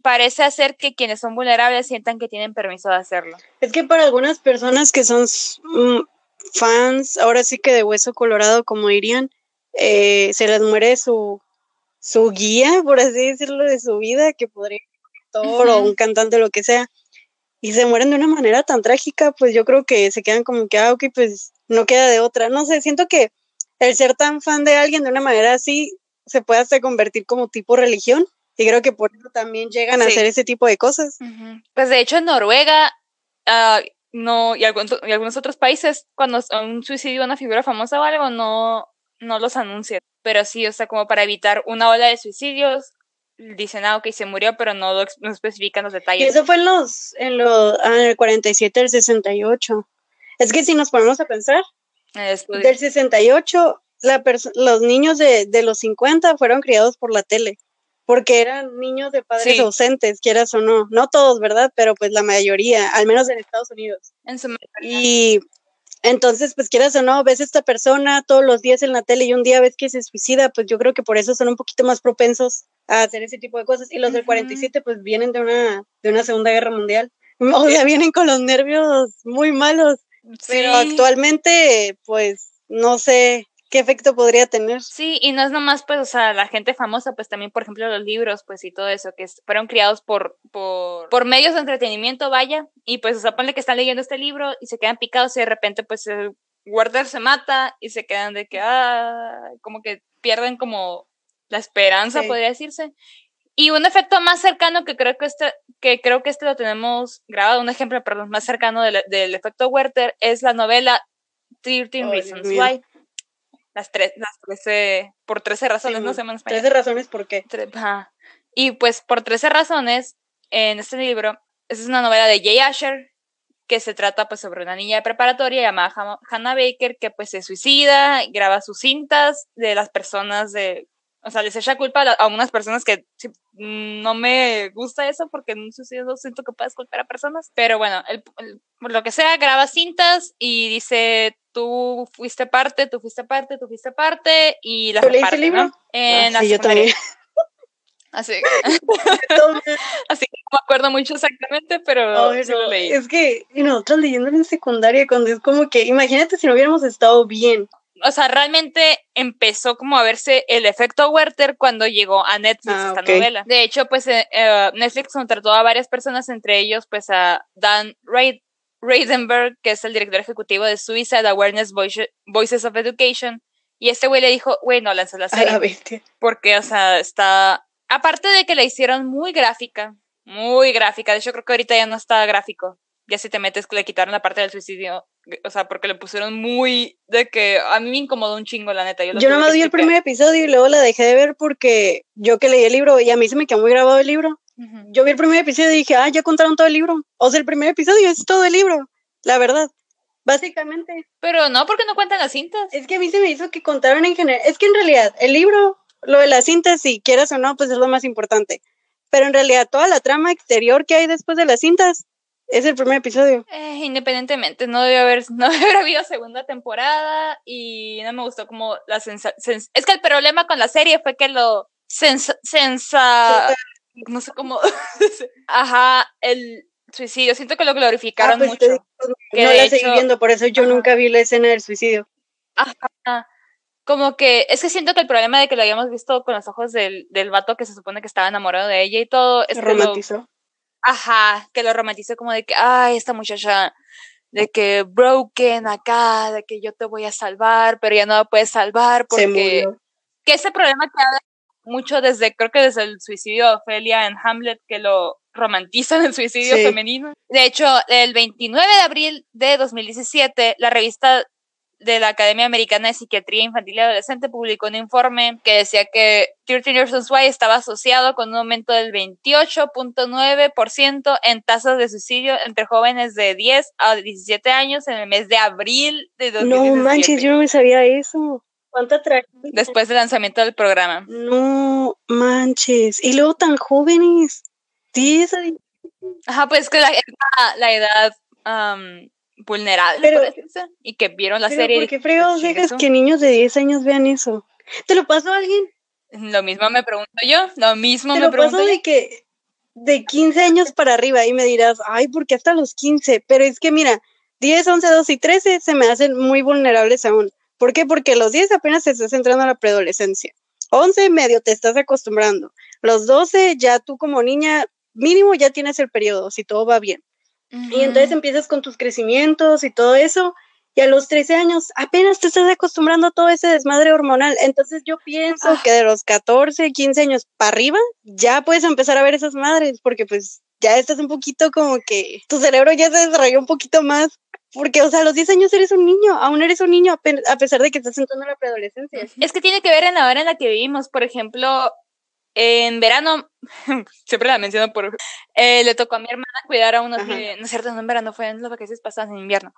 parece hacer que quienes son vulnerables sientan que tienen permiso de hacerlo. Es que para algunas personas que son mm, fans, ahora sí que de hueso colorado, como dirían, eh, se les muere su, su guía, por así decirlo, de su vida, que podría ser un actor o un cantante, lo que sea, y se mueren de una manera tan trágica, pues yo creo que se quedan como que, ah, ok, pues no queda de otra. No sé, siento que el ser tan fan de alguien de una manera así se puede hasta convertir como tipo religión. Y creo que por eso también llegan a hacer ese tipo de cosas. Pues de hecho en Noruega uh, no, y, algunos, y algunos otros países, cuando un suicidio de una figura famosa o algo, no, no los anuncian. Pero sí, o sea, como para evitar una ola de suicidios, dicen, ah, ok, se murió, pero no, no especifican los detalles. Y eso fue en los, en los, ah, en el 47, el 68. Es que si nos ponemos a pensar, del 68, la los niños de, de, los 50 fueron criados por la tele, porque eran niños de padres ausentes, quieras o no. No todos, ¿verdad? Pero pues la mayoría, al menos en Estados Unidos. En su y entonces, pues quieras o no, ves a esta persona todos los días en la tele y un día ves que se suicida, pues yo creo que por eso son un poquito más propensos a hacer ese tipo de cosas. Y los del 47, pues vienen de una, de una Segunda Guerra Mundial. O sea, vienen con los nervios muy malos. Pero actualmente, pues, no sé, qué efecto podría tener. Sí, y no es nomás, pues, o sea, la gente famosa, pues también, por ejemplo, los libros, pues, y todo eso, que fueron criados por, por, por medios de entretenimiento, vaya, y pues, o sea, ponle que están leyendo este libro y se quedan picados y de repente, pues, el guarder se mata y se quedan de que, ah, como que pierden como la esperanza, podría decirse. Y un efecto más cercano que creo que este, que creo que este lo tenemos grabado, un ejemplo, perdón, más cercano del, del efecto Werther es la novela 13 Reasons Why. Las tres, las trece, por trece razones, no sé más Trece razones, ¿por qué? Y pues por trece razones, en este libro, es una novela de Jay Asher, que se trata pues sobre una niña de preparatoria llamada Hannah Baker, que pues se suicida, graba sus cintas de las personas de, o sea, les echa culpa a, unas personas que no me gusta eso porque en un suicidio siento que puedes culpar a personas, pero bueno, el, lo que sea, graba cintas y dice tú fuiste parte, tú fuiste parte, tú fuiste parte y la parte, el libro? En ah, sí, yo también. Así, así que no me acuerdo mucho exactamente, pero lo leí. Es que nosotros leyendo en secundaria, cuando es como que, imagínate si no hubiéramos estado bien. O sea, realmente empezó como a verse el efecto Werther cuando llegó a Netflix ah, esta novela. De hecho, pues eh, eh, Netflix contrató a varias personas, entre ellos, pues a Dan Reid, Reidenberg, que es el director ejecutivo de Suicide Awareness Voices of Education. Y este güey le dijo, güey, no lanzas la serie. porque, o sea, está. Aparte de que la hicieron muy gráfica, muy gráfica. De hecho, creo que ahorita ya no está gráfico. Ya si te metes, le quitaron la parte del suicidio, o sea, porque le pusieron muy, de que a mí me incomodó un chingo, la neta. Yo, yo nomás vi el primer episodio y luego la dejé de ver porque yo que leí el libro y a mí se me quedó muy grabado el libro. Yo vi el primer episodio y dije, ah, ya contaron todo el libro. O sea, el primer episodio es todo el libro, la verdad. Básicamente. Pero no, porque no cuentan las cintas. Es que a mí se me hizo que contaron en general. Es que en realidad, el libro, lo de las cintas, si quieras o no, pues es lo más importante. Pero en realidad, toda la trama exterior que hay después de las cintas es el primer episodio. Eh, independientemente, no debe haber, no debe haber habido segunda temporada y no me gustó como la sensación. Es que el problema con la serie fue que lo sensa, sensa no sé cómo. Ajá, el suicidio. Siento que lo glorificaron ah, pues mucho. no la seguí viendo, por eso yo nunca vi la escena del suicidio. Ajá. Como que, es que siento que el problema de que lo habíamos visto con los ojos del, del vato que se supone que estaba enamorado de ella y todo. Es romantizó. Ajá, que lo romantizó como de que, ay, esta muchacha, de que broken acá, de que yo te voy a salvar, pero ya no la puedes salvar porque. Que ese problema que mucho desde, creo que desde el suicidio de Ofelia en Hamlet, que lo romantizan el suicidio femenino. De hecho, el 29 de abril de 2017, la revista de la Academia Americana de Psiquiatría Infantil y Adolescente publicó un informe que decía que 13 Years Why estaba asociado con un aumento del 28.9% en tasas de suicidio entre jóvenes de 10 a 17 años en el mes de abril de 2017. No manches, yo no me sabía eso. ¿Cuánta Después del lanzamiento del programa. No manches. Y luego tan jóvenes. Sí, esa... Ajá, pues que la, la edad vulnerable, pero, y que vieron la serie. ¿Por qué fregados dejas que niños de 10 años vean eso? ¿Te lo pasó a alguien? Lo mismo me pregunto yo, lo mismo me pregunto pasó de que de 15 años para arriba y me dirás, ay, ¿por qué hasta los 15? Pero es que mira, 10, 11, 12 y 13 se me hacen muy vulnerables aún. ¿Por qué? Porque los 10 apenas te estás entrando a la preadolescencia. 11 medio te estás acostumbrando. Los 12 ya tú como niña mínimo ya tienes el periodo, si todo va bien. Y entonces empiezas con tus crecimientos y todo eso. Y a los 13 años apenas te estás acostumbrando a todo ese desmadre hormonal. Entonces yo pienso ah. que de los 14, 15 años para arriba ya puedes empezar a ver esas madres porque pues ya estás un poquito como que tu cerebro ya se desarrolló un poquito más porque, o sea, a los 10 años eres un niño, aún eres un niño a pesar de que estás entrando en la preadolescencia. Es que tiene que ver en la hora en la que vivimos. Por ejemplo, en verano, siempre la menciono por... Eh, le tocó a mi hermana cuidar a unos... no es cierto, no en verano, fue en las vacaciones pasadas, en invierno.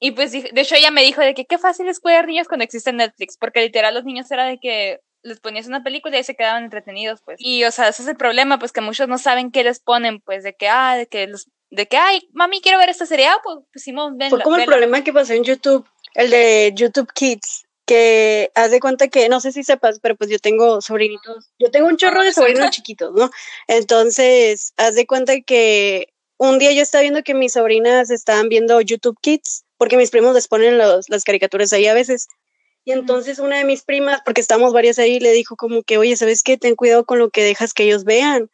Y pues, de hecho, ella me dijo de que qué fácil es cuidar niños cuando existe Netflix, porque literal los niños era de que les ponías una película y se quedaban entretenidos, pues. Y, o sea, ese es el problema, pues, que muchos no saben qué les ponen, pues, de que, ah, de que los de que, ay, mami, quiero ver esta serie, ah, pues pusimos, ven, Fue como el problema que pasó en YouTube, el de YouTube Kids, que haz de cuenta que, no sé si sepas, pero pues yo tengo sobrinitos, yo tengo un chorro de sobrinos chiquitos, ¿no? Entonces, haz de cuenta que un día yo estaba viendo que mis sobrinas estaban viendo YouTube Kids, porque mis primos les ponen los, las caricaturas ahí a veces. Y entonces una de mis primas, porque estamos varias ahí, le dijo como que, oye, ¿sabes qué? Ten cuidado con lo que dejas que ellos vean,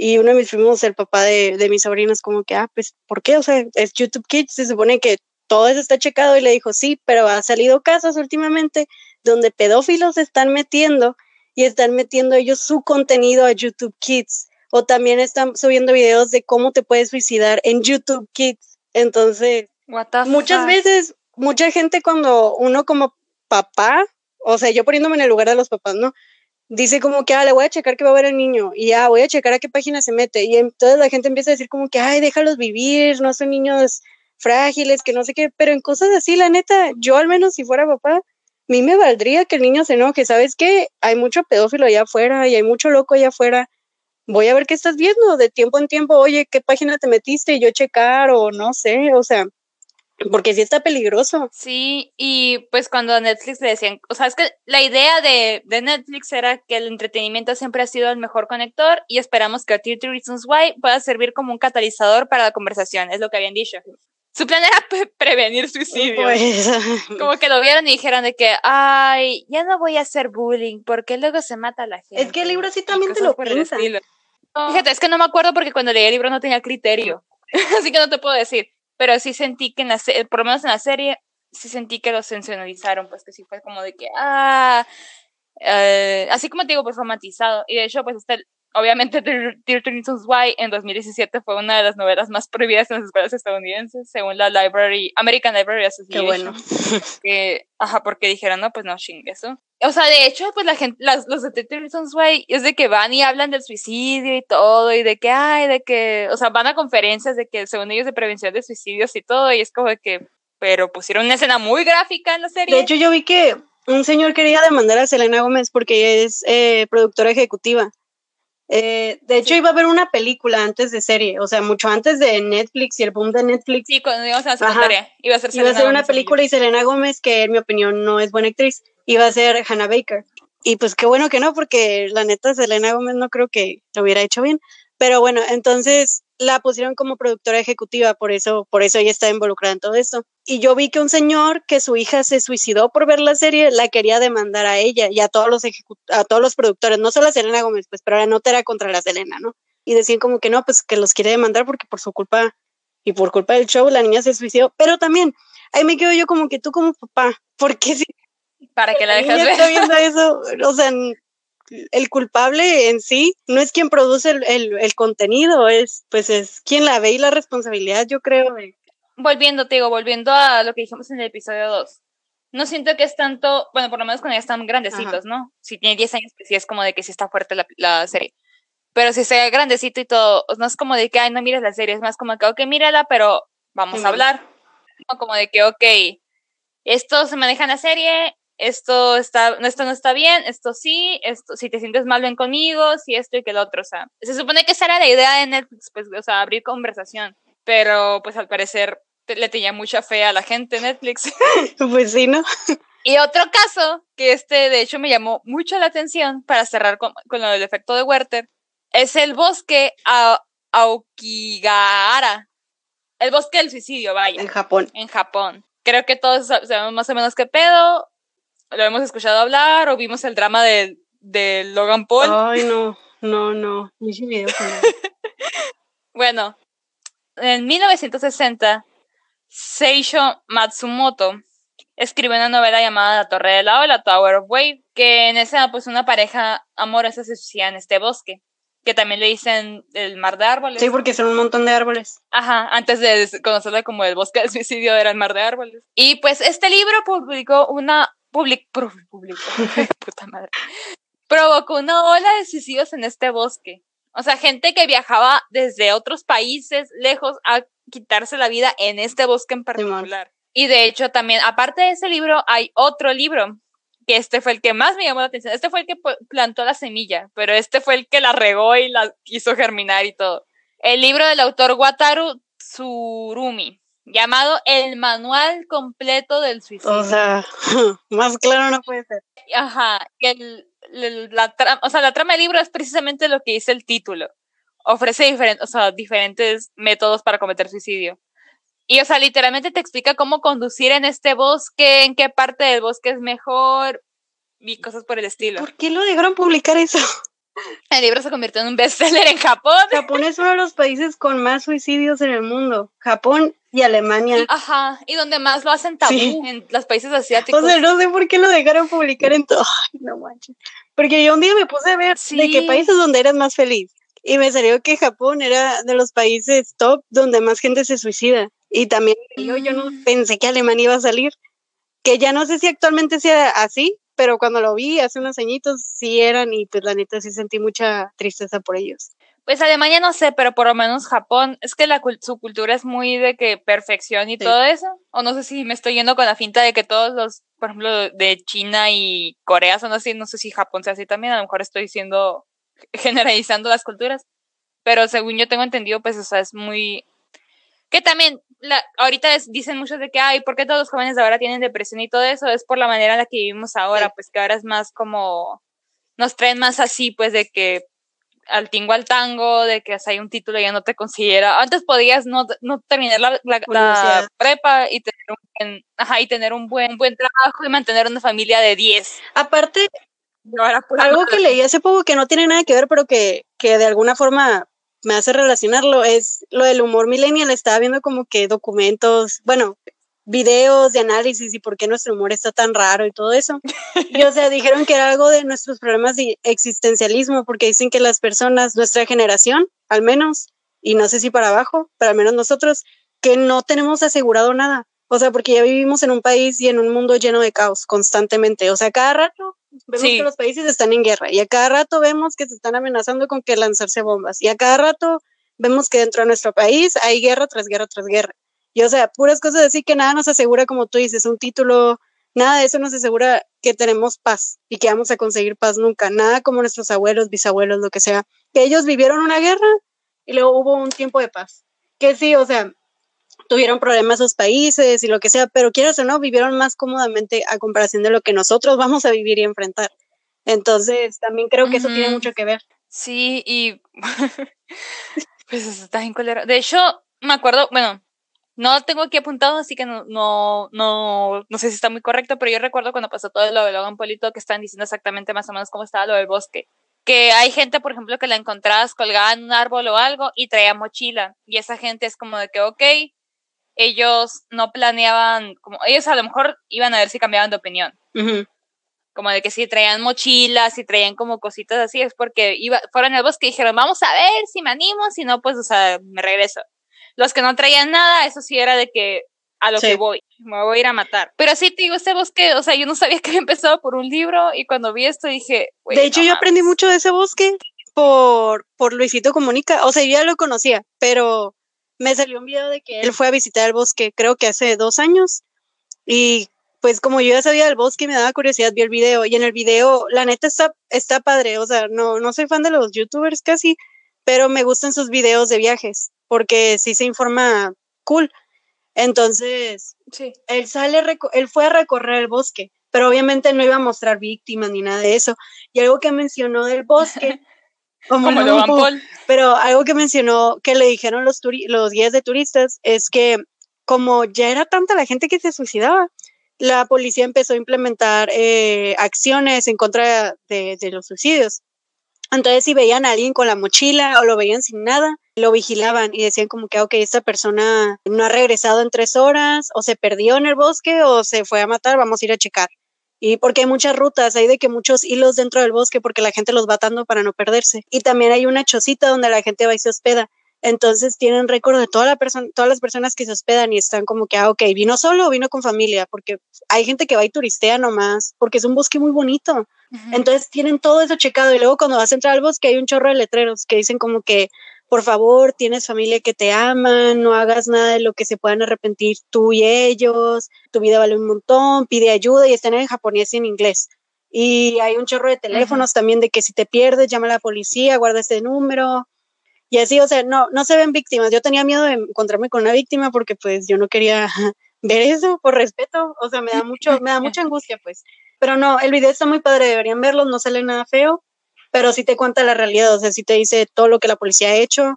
y uno de mis primos, el papá de, de mis sobrinos, como que, ah, pues, ¿por qué? O sea, es YouTube Kids, se supone que todo eso está checado y le dijo, sí, pero ha salido casos últimamente donde pedófilos están metiendo y están metiendo ellos su contenido a YouTube Kids o también están subiendo videos de cómo te puedes suicidar en YouTube Kids. Entonces, muchas veces, mucha gente cuando uno como papá, o sea, yo poniéndome en el lugar de los papás, ¿no? dice como que, ah, le voy a checar que va a ver el niño y ya, voy a checar a qué página se mete. Y entonces la gente empieza a decir como que, ay, déjalos vivir, no son niños frágiles, que no sé qué, pero en cosas así, la neta, yo al menos si fuera papá, a mí me valdría que el niño se enoje, ¿sabes qué? Hay mucho pedófilo allá afuera y hay mucho loco allá afuera. Voy a ver qué estás viendo de tiempo en tiempo, oye, ¿qué página te metiste? Y yo checar o no sé, o sea, porque sí está peligroso. Sí, y pues cuando a Netflix le decían, o sea, es que la idea de, de, Netflix era que el entretenimiento siempre ha sido el mejor conector y esperamos que 30 Reasons Why pueda servir como un catalizador para la conversación, es lo que habían dicho. Su plan era prevenir suicidio. Pues, como que lo vieron y dijeron de que, ay, ya no voy a hacer bullying porque luego se mata a la gente. Es que el libro sí también te lo piensa. Fíjate, es que no me acuerdo porque cuando leí el libro no tenía criterio, así que no te puedo decir pero sí sentí que en la por lo menos en la serie, sí sentí que lo sensacionalizaron, pues que sí fue como de que, ah, eh, así como te digo, pues romantizado. Y de hecho, pues está obviamente Thirteen Reasons Why en 2017 fue una de las novelas más prohibidas en las escuelas estadounidenses, según la Library, American Library Association. Qué bueno. Que, ajá, porque dijeron, no, pues no chingue eso. O sea, de hecho, pues la gente, las, los de Thirteen Reasons Why es de que van y hablan del suicidio y todo, y de que, ay, de que, o sea, van a conferencias de que según ellos de prevención de suicidios y todo, y es como de que, pero pusieron una escena muy gráfica en la serie. De hecho, yo vi que un señor quería demandar a Selena Gómez porque ella es eh, productora ejecutiva. Eh, de hecho, iba a haber una película antes de serie, o sea, mucho antes de Netflix y el boom de Netflix. Sí, cuando íbamos a la secundaria, iba a ser Iba a ser una película y Selena Gómez, que en mi opinión no es buena actriz, iba a ser Hannah Baker. Y pues qué bueno que no, porque la neta Selena Gómez no creo que lo hubiera hecho bien. Pero bueno, entonces la pusieron como productora ejecutiva, por eso, por eso ella está involucrada en todo esto. Y yo vi que un señor que su hija se suicidó por ver la serie, la quería demandar a ella y a todos los a todos los productores, no solo a Selena Gómez, pues, pero la nota era contra la Selena, ¿no? Y decían como que no, pues que los quiere demandar porque por su culpa y por culpa del show la niña se suicidó. Pero también, ahí me quedo yo como que tú como papá, ¿por qué si Para que la dejas ver. está viendo eso? O sea, el culpable en sí no es quien produce el, el- el contenido, es pues es quien la ve y la responsabilidad, yo creo. de- volviendo, te digo, volviendo a lo que dijimos en el episodio 2. No siento que es tanto, bueno, por lo menos cuando ya están grandecitos, ¿no? Si tiene 10 años, pues sí es como de que sí está fuerte la, la serie. Pero si sea grandecito y todo, no es como de que, ay, no mires la serie, es más como que, ok, mírala, pero vamos Simón. a hablar. No, como de que, ok, esto se maneja en la serie, esto está, esto no está bien, esto sí, esto, si te sientes mal, ven conmigo, si esto y que el otro, o sea, se supone que esa era la idea de Netflix, pues, o sea, abrir conversación, pero pues al parecer le tenía mucha fe a la gente Netflix. Pues sí, ¿no? y otro caso, que este de hecho me llamó mucho la atención para cerrar con, con lo del efecto de Werther, es el bosque a, Aokigahara, el bosque del suicidio, vaya En Japón. en Japón. Creo que todos sab- sabemos más o menos qué pedo, lo hemos escuchado hablar o vimos el drama de, de Logan Paul. Ay, no, no, no. Video él. Bueno, en 1960, Seisho Matsumoto escribió una novela llamada La Torre del Lado, la Tower of Wave, que en esa pues una pareja amorosa se suicida en este bosque, que también le dicen el mar de árboles. Sí, porque son un montón de árboles. Ajá, antes de conocerla como el bosque del suicidio era el mar de árboles. Y pues este libro publicó una public, publicó, puta madre, provocó una ola de suicidios en este bosque. O sea, gente que viajaba desde otros países lejos a quitarse la vida en este bosque en particular. Y de hecho también, aparte de ese libro, hay otro libro que este fue el que más me llamó la atención. Este fue el que plantó la semilla, pero este fue el que la regó y la hizo germinar y todo. El libro del autor Wataru Tsurumi, llamado El Manual Completo del Suicidio. O sea, más claro no puede ser. Ajá, que el- el- la o sea, la trama del libro es precisamente lo que dice el título. Ofrece diferentes, o sea, diferentes métodos para cometer suicidio. Y, o sea, literalmente te explica cómo conducir en este bosque, en qué parte del bosque es mejor y cosas por el estilo. ¿Por qué lo dejaron publicar eso? El libro se convirtió en un bestseller en Japón. Japón es uno de los países con más suicidios en el mundo. Japón y Alemania. Ajá, y donde más lo hacen tabú, Sí. en los países asiáticos. O sea, no sé por qué lo dejaron publicar en todo. Ay, no manches. Porque yo un día me puse a ver de qué Sí. países donde eras más feliz. Y me salió que Japón era de los países top donde más gente se suicida. Y también yo, yo no pensé que Alemania iba a salir. Que ya no sé si actualmente sea así, pero cuando lo vi hace unos añitos sí eran y pues la neta sí sentí mucha tristeza por ellos. Pues Alemania no sé, pero por lo menos Japón, es que la, su cultura es muy de que perfección y Sí. todo eso. O no sé si me estoy yendo con la finta de que todos los, por ejemplo, de China y Corea son así, no sé si Japón sea así también, a lo mejor estoy diciendo, generalizando las culturas. Pero según yo tengo entendido, pues, o sea, es muy... Que también, la, ahorita es- dicen muchos de que, ay, ¿por qué todos los jóvenes de ahora tienen depresión y todo eso? Es por la manera en la que vivimos ahora, Sí. pues que ahora es más como... Nos traen más así, pues, de que al tingo al tango, de que hay un título ya no te considera. Antes podías no, no terminar la, la- la prepa y tener un buen, ajá, y tener un buen, buen trabajo y mantener una familia de 10. Aparte, Y Algo madre. que leí hace poco que no tiene nada que ver, pero que, que de alguna forma me hace relacionarlo, es lo del humor millennial. Estaba viendo como que documentos, bueno, videos de análisis y por qué nuestro humor está tan raro y todo eso. Y o sea, dijeron que era algo de nuestros problemas de existencialismo, porque dicen que las personas, nuestra generación, al menos, y no sé si para abajo, pero al menos nosotros, que no tenemos asegurado nada. O sea, porque ya vivimos en un país y en un mundo lleno de caos constantemente. O sea, cada rato vemos que los países están en guerra y a cada rato vemos que se están amenazando con que lanzarse bombas y a cada rato vemos que dentro de nuestro país hay guerra tras guerra tras guerra. Y o sea, puras cosas así que nada nos asegura, como tú dices, un título, nada de eso nos asegura que tenemos paz y que vamos a conseguir paz nunca. Nada como nuestros abuelos, bisabuelos, lo que sea. Que ellos vivieron una guerra y luego hubo un tiempo de paz. Que sí, o sea, tuvieron problemas sus países y lo que sea, pero quieras o no, vivieron más cómodamente a comparación de lo que nosotros vamos a vivir y enfrentar. Entonces, también creo que eso tiene mucho que ver. Sí, y pues está en colera. De hecho, me acuerdo, bueno, no tengo aquí apuntado, así que no, no, no, no sé si está muy correcto, pero yo recuerdo cuando pasó todo lo de Logan Polito que estaban diciendo exactamente más o menos cómo estaba lo del bosque. Que hay gente, por ejemplo, que la encontrabas colgada en un árbol o algo y traía mochila. Y esa gente es como de que, ok, ellos no planeaban, como ellos a lo mejor iban a ver si cambiaban de opinión. Como de que si traían mochilas, si traían como cositas así, es porque iba, fueron al bosque y dijeron, vamos a ver si me animo, si no, pues, o sea, me regreso. Los que no traían nada, eso sí era de que a lo que voy, me voy a ir a matar. Pero sí, te digo, ese bosque, o sea, yo no sabía que había empezado por un libro y cuando vi esto dije... De hecho, yo aprendí mucho de ese bosque por, por Luisito Comunica. O sea, yo ya lo conocía, pero me salió un video de que él fue a visitar el bosque, creo que hace dos años. Y pues como yo ya sabía del bosque me daba curiosidad, vi el video. Y en el video, la neta está, está padre. O sea, no, no soy fan de los youtubers casi, pero me gustan sus videos de viajes porque sí se informa cool. Entonces, sí. él sale, él fue a recorrer el bosque, pero obviamente no iba a mostrar víctimas ni nada de eso. Y algo que mencionó del bosque, como, no, pero algo que mencionó que le dijeron los, los guías de turistas es que como ya era tanta la gente que se suicidaba, la policía empezó a implementar eh, acciones en contra de, de los suicidios. Entonces, si veían a alguien con la mochila o lo veían sin nada, lo vigilaban y decían como que, ok, esta persona no ha regresado en tres horas, o se perdió en el bosque, o se fue a matar, vamos a ir a checar. Y porque hay muchas rutas, hay de que muchos hilos dentro del bosque porque la gente los va atando para no perderse. Y también hay una chocita donde la gente va y se hospeda. Entonces tienen récord de toda la todas las personas que se hospedan y están como que, ah, ok, vino solo o vino con familia, porque hay gente que va y turistea nomás, porque es un bosque muy bonito. Entonces tienen todo eso checado y luego cuando vas a entrar al bosque hay un chorro de letreros que dicen como que, por favor, tienes familia que te ama, no hagas nada de lo que se puedan arrepentir tú y ellos, tu vida vale un montón, pide ayuda y están en japonés y en inglés. Y hay un chorro de teléfonos también de que si te pierdes, llama a la policía, guarda ese número y así, o sea, no, no se ven víctimas. Yo tenía miedo de encontrarme con una víctima porque pues yo no quería ver eso por respeto, o sea, me da mucho, me da mucha angustia, pues. Pero no, el video está muy padre, deberían verlo, no sale nada feo, pero sí te cuenta la realidad, o sea, sí te dice todo lo que la policía ha hecho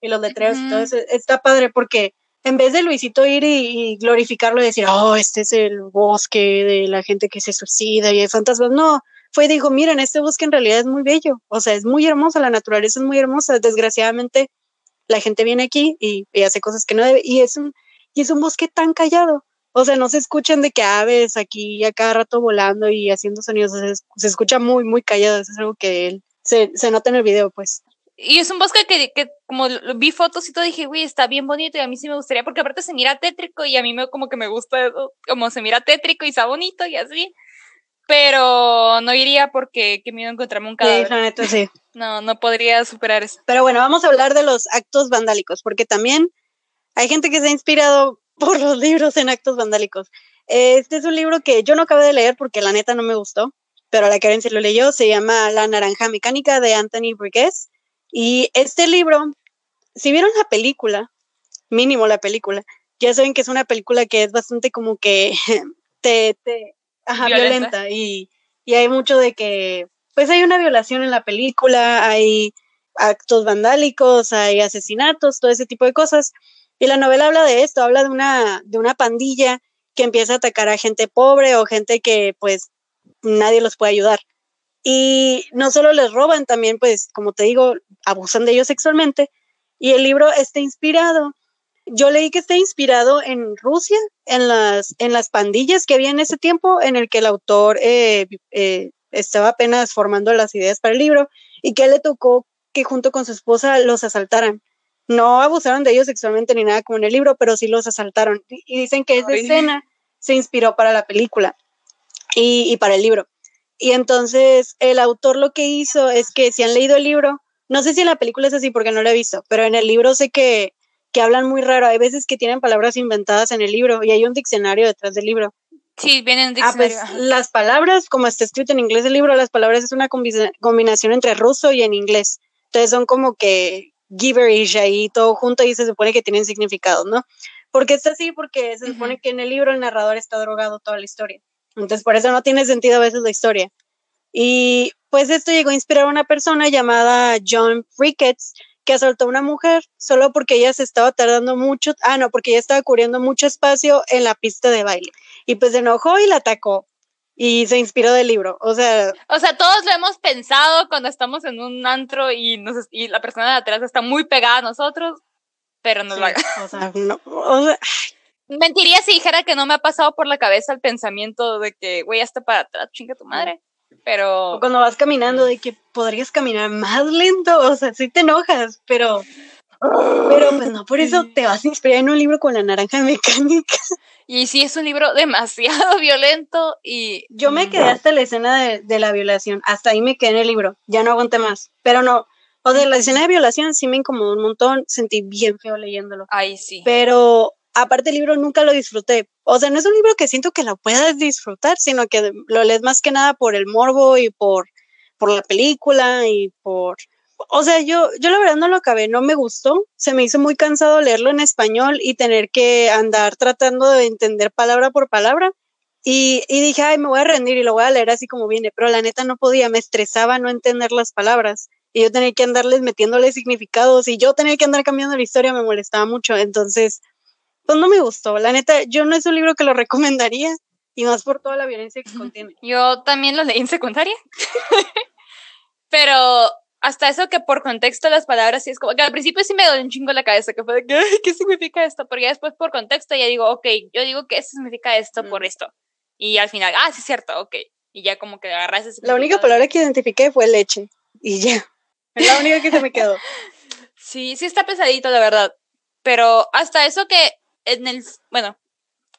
y los letreros y todo eso. Está padre porque en vez de Luisito ir y, y, glorificarlo y decir, oh, este es el bosque de la gente que se suicida y hay fantasmas, no, fue y dijo, miren, este bosque en realidad es muy bello, o sea, es muy hermosa, la naturaleza es muy hermosa, desgraciadamente la gente viene aquí y, hace cosas que no debe, y es un, y es un bosque tan callado, o sea, no se escuchan de que aves aquí a cada rato volando y haciendo sonidos, se, escucha muy, muy callado, eso es algo que él, se, se nota en el video, pues. Y es un bosque que, que como vi fotos y todo, dije, güey, está bien bonito y a mí sí me gustaría, porque aparte se mira tétrico y a mí me, como que me gusta, como se mira tétrico y está bonito y así pero no iría porque qué miedo encontrarme un cadáver. Sí, sí. No, no podría superar eso. Pero bueno, vamos a hablar de los actos vandálicos, porque también hay gente que se ha inspirado por los libros en actos vandálicos. Este es un libro que yo no acabé de leer porque la neta no me gustó, pero la Karen se lo leyó, se llama La Naranja Mecánica de Anthony Burgess. Y este libro, si vieron la película, mínimo la película, ya saben que es una película que es bastante como que te, te, Ajá, violenta. Y, y hay mucho de que, pues hay una violación en la película, hay actos vandálicos, hay asesinatos, todo ese tipo de cosas. Y la novela habla de esto, habla de una, de una pandilla que empieza a atacar a gente pobre o gente que pues nadie los puede ayudar. Y no solo les roban, también pues, como te digo, abusan de ellos sexualmente. Y el libro está inspirado yo leí que está inspirado en Rusia, en las, en las pandillas que había en ese tiempo, en el que el autor eh, eh, estaba apenas formando las ideas para el libro y que le tocó que junto con su esposa los asaltaran. No abusaron de ellos sexualmente ni nada como en el libro, pero sí los asaltaron. Y dicen que esa escena se inspiró para la película y, y para el libro. Y entonces el autor lo que hizo es que si han leído el libro, no sé si en la película es así porque no lo he visto, pero en el libro sé que, que hablan muy raro. Hay veces que tienen palabras inventadas en el libro y hay un diccionario detrás del libro. Sí, viene un Ah, pues las palabras, como está escrito en inglés el libro, las palabras es una combi- combinación entre ruso y en inglés. Entonces son como que gibberish ahí todo junto y se supone que tienen significado, ¿no? Porque está así, porque se supone que en el libro el narrador está drogado toda la historia. Entonces por eso no tiene sentido a veces la historia. Y pues esto llegó a inspirar a una persona llamada John Ricketts, que asaltó a una mujer solo porque ella se estaba tardando mucho, ah, no, porque ella estaba cubriendo mucho espacio en la pista de baile. Y pues se enojó y la atacó. Y se inspiró del libro. O sea, O sea, todos lo hemos pensado cuando estamos en un antro y, nos, y la persona de atrás está muy pegada a nosotros, pero no lo haga. o sea, no, o sea, Mentiría si dijera que no me ha pasado por la cabeza el pensamiento de que, güey, hasta para atrás, chinga tu madre. Pero o cuando vas caminando de que podrías caminar más lento, o sea, sí te enojas, pero, pero pues no por eso te vas a inspirar en un libro con la naranja mecánica. Y sí, es un libro demasiado violento y... Yo me quedé hasta la escena de, de la violación, hasta ahí me quedé en el libro, ya no aguanté más, pero no, o sea, la escena de violación sí me incomodó un montón, sentí bien feo leyéndolo, Ay, sí. pero aparte el libro nunca lo disfruté, o sea, no es un libro que siento que lo puedas disfrutar, sino que lo lees más que nada por el morbo y por, por la película y por... O sea, yo, yo la verdad no lo acabé, no me gustó, se me hizo muy cansado leerlo en español y tener que andar tratando de entender palabra por palabra. Y, y dije, ay, me voy a rendir y lo voy a leer así como viene, pero la neta no podía, me estresaba no entender las palabras y yo tenía que andarles metiéndole significados y yo tenía que andar cambiando la historia, me molestaba mucho, entonces, pues no me gustó, la neta, yo no es un libro que lo recomendaría y más por toda la violencia que contiene. Yo también lo leí en secundaria. Pero hasta eso que por contexto las palabras sí es como que al principio sí me dolió un chingo la cabeza, que fue de que, "Ay, ¿qué significa esto? Pero ya después por contexto ya digo, ok, yo digo que esto significa esto por esto. Y al final, ah, sí es cierto, ok. Y ya como que agarras ese La única palabra que identifiqué fue leche y ya, es la única que se me quedó. Sí, sí está pesadito, la verdad. Pero hasta eso que en el, bueno,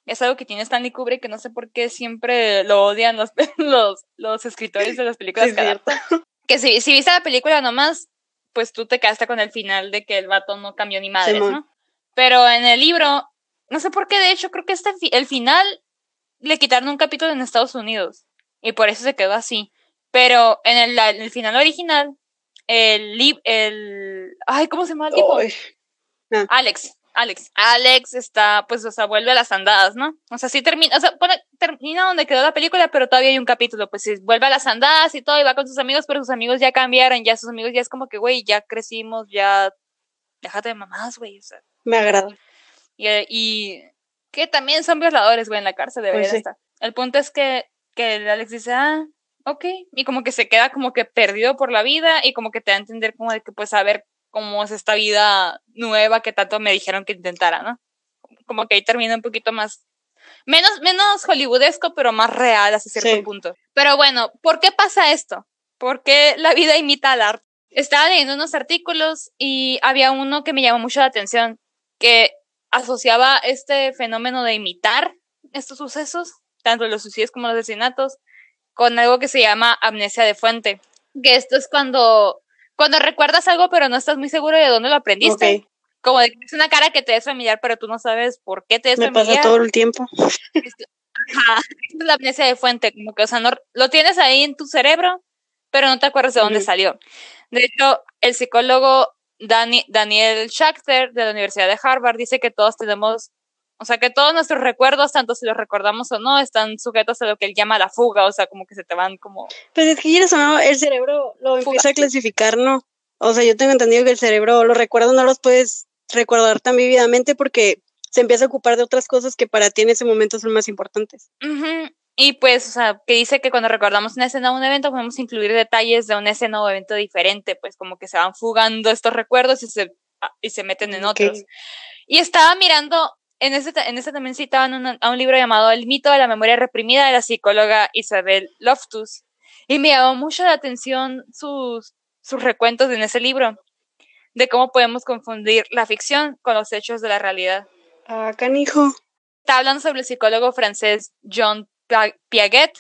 es algo que tiene Stanley Kubrick que no sé por qué siempre lo odian los, los, los escritores de las películas Sí, es que si, si viste la película nomás, pues tú te quedaste con el final de que el vato no cambió ni madres, Simón. ¿no? Pero en el libro, no sé por qué, de hecho, creo que este, el final le quitaron un capítulo en Estados Unidos. Y por eso se quedó así. Pero en el, en el final original, el, el, ay, ¿cómo se llama el tipo? Ay, Alex, Alex. Alex está, pues, o sea, vuelve a las andadas, ¿no? O sea, sí termina, o sea, pone- termina donde quedó la película, pero todavía hay un capítulo, pues sí, vuelve a las andadas y todo, y va con sus amigos, pero sus amigos ya cambiaron, ya sus amigos ya es como que, güey, ya crecimos, ya, déjate de mamás, güey, o sea, me agrada. y, y que también son violadores, güey, en la cárcel, debería Pues sí. estar. El punto es que, que Alex dice, ah, ok, y como que se queda como que perdido por la vida y como que te da a entender como de que, pues, a ver cómo es esta vida nueva que tanto me dijeron que intentara, ¿no? Como que ahí termina un poquito más, menos, menos hollywoodesco, pero más real hasta cierto Sí. punto. Pero bueno, ¿por qué pasa esto? ¿Por qué la vida imita al arte? Estaba leyendo unos artículos y había uno que me llamó mucho la atención, que asociaba este fenómeno de imitar estos sucesos, tanto los suicidios como los asesinatos, con algo que se llama amnesia de fuente. Que esto es cuando, cuando recuerdas algo pero no estás muy seguro de dónde lo aprendiste. Como de que es una cara que te es familiar pero tú no sabes por qué te es me familiar. pasa todo el tiempo. Ajá, es la amnesia de fuente, como que, o sea, no, lo tienes ahí en tu cerebro, pero no te acuerdas de dónde salió. De hecho, el psicólogo Dani- Daniel Schachter de la Universidad de Harvard dice que todos tenemos, o sea, que todos nuestros recuerdos, tanto si los recordamos o no, están sujetos a lo que él llama la fuga, o sea, como que se te van como... Pues es que quieres o no, el cerebro lo Fuga. empieza a clasificar, ¿no? O sea, yo tengo entendido que el cerebro, los recuerdos no los puedes recordar tan vividamente porque se empieza a ocupar de otras cosas que para ti en ese momento son más importantes. Y pues, o sea, que dice que cuando recordamos una escena o un evento podemos incluir detalles de una escena o evento diferente, pues como que se van fugando estos recuerdos y se, ah, y se meten en otros. Y estaba mirando, en ese, en ese también citaban a un libro llamado El mito de la memoria reprimida de la psicóloga Isabel Loftus. Y me llamó mucho la atención sus, sus recuentos en ese libro, de cómo podemos confundir la ficción con los hechos de la realidad. Ah, canijo. Está hablando sobre el psicólogo francés John Piaget,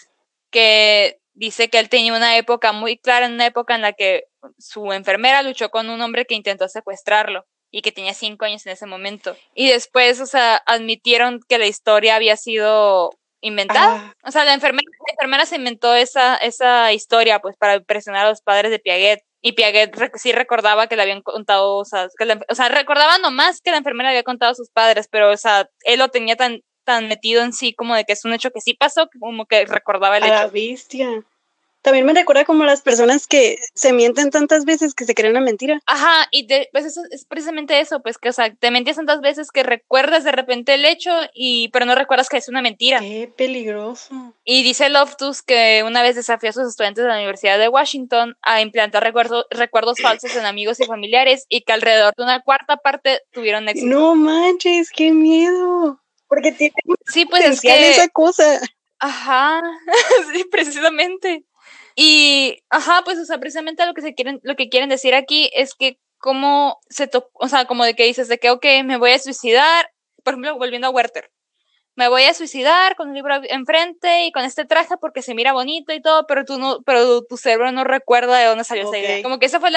que dice que él tenía una época muy clara, en una época en la que su enfermera luchó con un hombre que intentó secuestrarlo y que tenía cinco años en ese momento. Y después, o sea, admitieron que la historia había sido inventada. Ah. O sea, la enfermera, la enfermera se inventó esa, esa historia pues para impresionar a los padres de Piaget. Y Piaget sí recordaba que le habían contado, o sea, que o sea, recordaba nomás que la enfermera había contado a sus padres, pero, o sea, él lo tenía tan, tan metido en sí como de que es un hecho que sí pasó, como que recordaba el a hecho. La bestia. También me recuerda como las personas que se mienten tantas veces que se creen una mentira. Ajá, y pues eso es precisamente eso, pues que, o sea, te mentías tantas veces que recuerdas de repente el hecho y pero no recuerdas que es una mentira. Qué peligroso. Y dice Loftus que una vez desafió a sus estudiantes de la Universidad de Washington a implantar recuerdos falsos en amigos y familiares y que alrededor de una cuarta parte tuvieron éxito. No manches, qué miedo. Porque tiene sí, pues es que... esa cosa. Ajá, sí, precisamente. Y, ajá, pues, o sea, precisamente lo que se quieren, lo que quieren decir aquí es que cómo se tocó, o sea, como de que dices de que, ok, me voy a suicidar, por ejemplo, volviendo a Werther, me voy a suicidar con un libro enfrente y con este traje porque se mira bonito y todo, pero tú no, pero tu cerebro no recuerda de dónde salió esa idea. Como que ese fue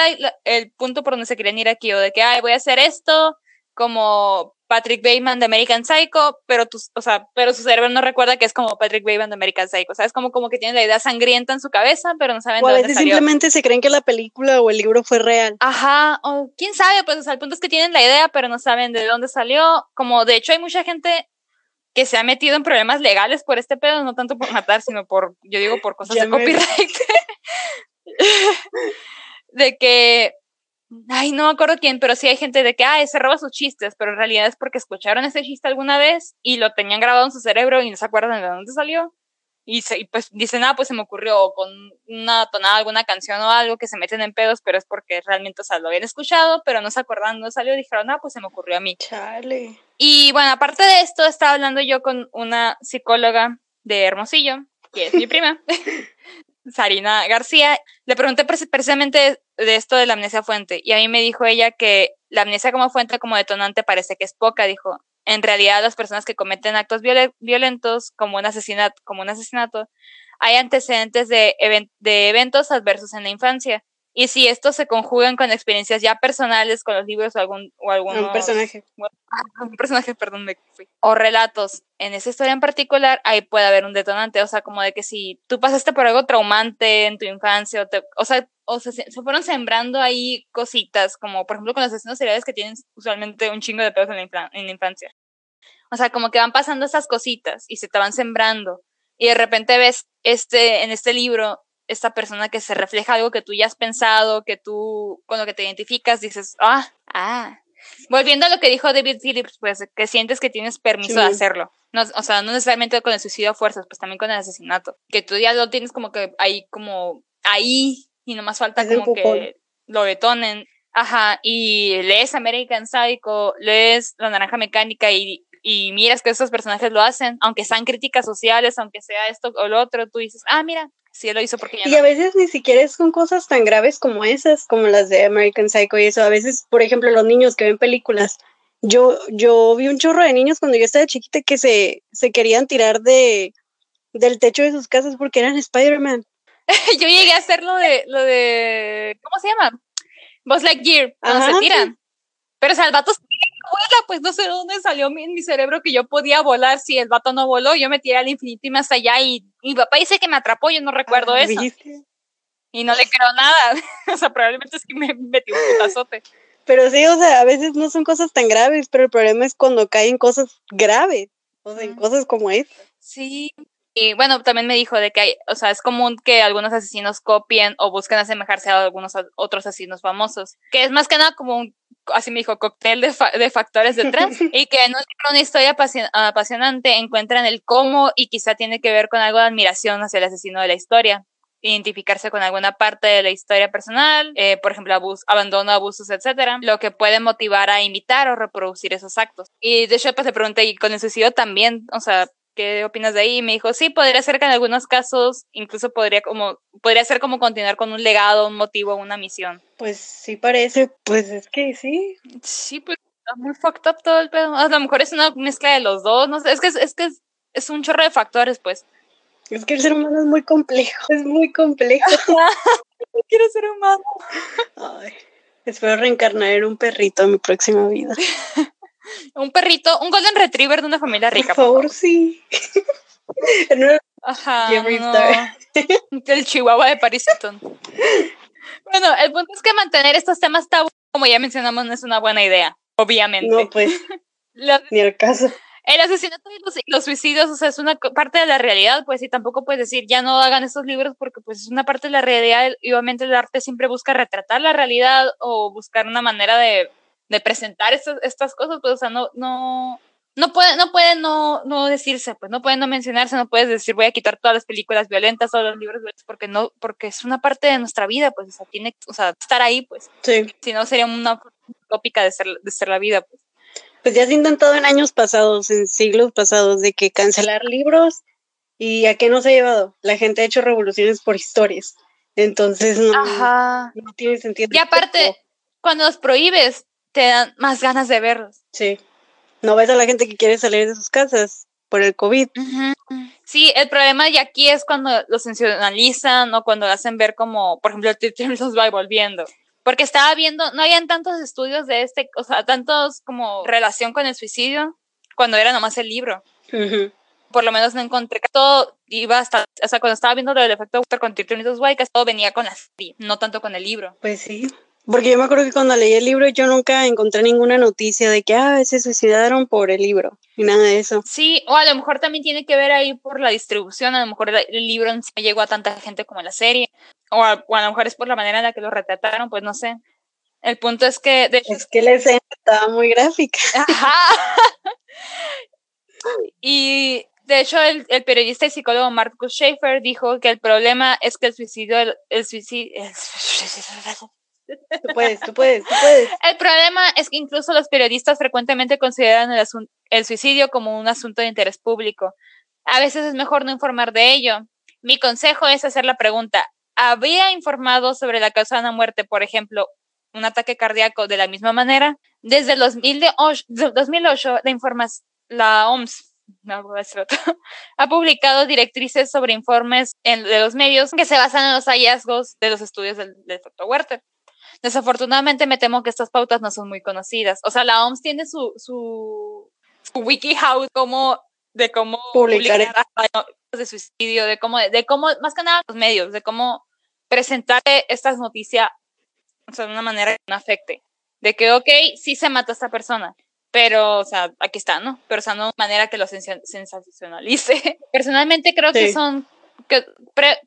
el punto por donde se querían ir aquí, o de que, ay, voy a hacer esto, como Patrick Bateman de American Psycho, pero tu, o sea, pero su cerebro no recuerda que es como Patrick Bateman de American Psycho, o sea, es como, como que tiene la idea sangrienta en su cabeza, pero no saben o de dónde salió. simplemente se creen que la película o el libro fue real. Ajá, o quién sabe, pues, o sea, el punto es que tienen la idea, pero no saben de dónde salió, como de hecho hay mucha gente que se ha metido en problemas legales por este pedo, no tanto por matar, sino por, yo digo, por cosas de copyright. de que ay, no me acuerdo quién, pero sí hay gente de que, ay, se roba sus chistes, pero en realidad es porque escucharon ese chiste alguna vez y lo tenían grabado en su cerebro y no se acuerdan de dónde salió. Y, se, pues dicen, ah, pues se me ocurrió con una tonada, alguna canción o algo que se meten en pedos, pero es porque realmente, o sea, lo habían escuchado, pero no se acuerdan dónde salió, dijeron, ah, pues se me ocurrió a mí. Chale. Y bueno, aparte de esto, estaba hablando yo con una psicóloga de Hermosillo, que es mi prima. Sarina García, le pregunté precisamente de esto de la amnesia fuente y a mí me dijo ella que la amnesia como fuente, como detonante, parece que es poca, dijo. En realidad, las personas que cometen actos violentos, como un asesinato, como un asesinato, hay antecedentes de, de eventos adversos en la infancia. Y si estos se conjugan con experiencias ya personales, con los libros o algún o algún personaje, un personaje, perdón, me fui, o relatos en esa historia en particular, ahí puede haber un detonante, o sea, como de que si tú pasaste por algo traumante en tu infancia, o, te, o sea, o se, se fueron sembrando ahí cositas, como por ejemplo con los asesinos seriales que tienen usualmente un chingo de pedos en la, en la infancia. O sea, como que van pasando esas cositas y se te van sembrando. Y de repente ves este, en este libro esta persona que se refleja algo que tú ya has pensado, que tú con lo que te identificas dices, ah, ah. Volviendo a lo que dijo David Phillips, pues que sientes que tienes permiso de hacerlo. No, o sea, no necesariamente con el suicidio a fuerzas, pues también con el asesinato. Que tú ya lo tienes como que ahí, como ahí, y nomás falta como que lo detonen. Ajá, y lees American Psycho, lees La Naranja Mecánica y, y miras que esos personajes lo hacen, aunque sean críticas sociales, aunque sea esto o lo otro, tú dices, ah, mira, sí lo hizo porque ya Y a veces ni siquiera es con cosas tan graves como esas, como las de American Psycho y eso. A veces, por ejemplo, los niños que ven películas. Yo, yo vi un chorro de niños cuando yo estaba chiquita que se, se querían tirar de del techo de sus casas porque eran Spider-Man. yo llegué a hacer lo de, lo de, ¿cómo se llama? Buzz Lightyear, cuando se tiran. Pero o sea, el vato vuela, pues no sé dónde salió en mi cerebro que yo podía volar si el vato no voló, yo me tiré al infinito y más allá y mi papá dice que me atrapó, yo no recuerdo ah, eso. Y no le creo nada, o sea, probablemente es que me metió un putazote. Pero sí, o sea, a veces no son cosas tan graves, pero el problema es cuando caen cosas graves, o sea, en cosas como esta. Sí, y bueno, también me dijo de que hay, o sea, es común que algunos asesinos copien o busquen asemejarse a algunos otros asesinos famosos, que es más que nada como un, así me dijo, cóctel de, de factores detrás, y que en una historia apasionante encuentran el cómo y quizá tiene que ver con algo de admiración hacia el asesino de la historia. identificarse con alguna parte de la historia personal, eh, por ejemplo, abus abandono, abusos, etcétera, lo que puede motivar a imitar o reproducir esos actos. Y de hecho, pues le pregunté, ¿y con el suicidio también? O sea, ¿qué opinas de ahí? Me dijo, sí, podría ser que en algunos casos incluso podría como, podría ser como continuar con un legado, un motivo, una misión. Pues sí parece, pues es que sí. Sí, pues está muy fucked up todo el pedo. A lo mejor es una mezcla de los dos, no sé, es que es, es que es, es un chorro de factores, pues. Es que el ser humano es muy complejo, es muy complejo. quiero ser humano. Ay, espero reencarnar en un perrito en mi próxima vida. un perrito, un golden retriever de una familia rica. Por favor, sí. Ajá. No. el chihuahua de Paris Hilton. Bueno, el punto es que mantener estos temas tabú, como ya mencionamos, no es una buena idea, obviamente. No, pues. Ni el caso. El asesinato y los, los, suicidios, o sea, es una parte de la realidad, pues, y tampoco puedes decir, ya no hagan estos libros porque, pues, es una parte de la realidad y obviamente el arte siempre busca retratar la realidad o buscar una manera de, de presentar estas, estas cosas, pues, o sea, no, no, no puede, no puede no, no decirse, pues, no puede no mencionarse, no puedes decir, voy a quitar todas las películas violentas o los libros violentos porque no, porque es una parte de nuestra vida, pues, o sea, tiene, o sea, estar ahí, pues. Sí. Si no, sería una tópica de ser, de ser la vida, pues pues ya se ha intentado en años pasados, en siglos pasados, de que cancelar libros y a qué nos ha llevado. La gente ha hecho revoluciones por historias. Entonces no, no tiene sentido. Y aparte, cuando los prohíbes, te dan más ganas de verlos. Sí. No ves a la gente que quiere salir de sus casas por el COVID. Sí, el problema de aquí es cuando los sensacionalizan o cuando hacen ver como, por ejemplo, el los va volviendo porque estaba viendo, no habían tantos estudios de este, o sea, tantos como relación con el suicidio cuando era nomás el libro. Por lo menos no encontré que todo iba hasta, o sea, cuando estaba viendo lo del efecto Walter con Tirtonitos White, todo venía con la serie, no tanto con el libro. Pues sí. Porque yo me acuerdo que cuando leí el libro yo nunca encontré ninguna noticia de que, ah, se suicidaron por el libro, y nada de eso. Sí, o a lo mejor también tiene que ver ahí por la distribución, a lo mejor el, libro no llegó a tanta gente como la serie, o a, lo mejor es por la manera en la que lo retrataron, pues no sé. El punto es que... De es que la escena estaba muy gráfica. Ajá. y de hecho, el, el, periodista y psicólogo Marcus Schaefer dijo que el problema es que el suicidio, el, suicidio, Tú puedes, tú puedes, tú puedes. El problema es que incluso los periodistas frecuentemente consideran el, el suicidio como un asunto de interés público. A veces es mejor no informar de ello. Mi consejo es hacer la pregunta, había informado sobre la causa de una muerte, por ejemplo, un ataque cardíaco de la misma manera. Desde el 2008, 2008 la, informas, la OMS ha publicado directrices sobre informes de los medios que se basan en los hallazgos de los estudios del, del efecto Werther. Desafortunadamente me temo que estas pautas no son muy conocidas. O sea, la OMS tiene su, su, su WikiHow como de cómo publicar, de suicidio, de cómo, de cómo, más que nada los medios, de cómo presentar estas noticias o sea, de una manera que no afecte. De que, ok, sí se mata a esta persona, pero, o sea, aquí está, ¿no? Pero, o sea, no de manera que lo sensacionalice. Personalmente creo que son, que,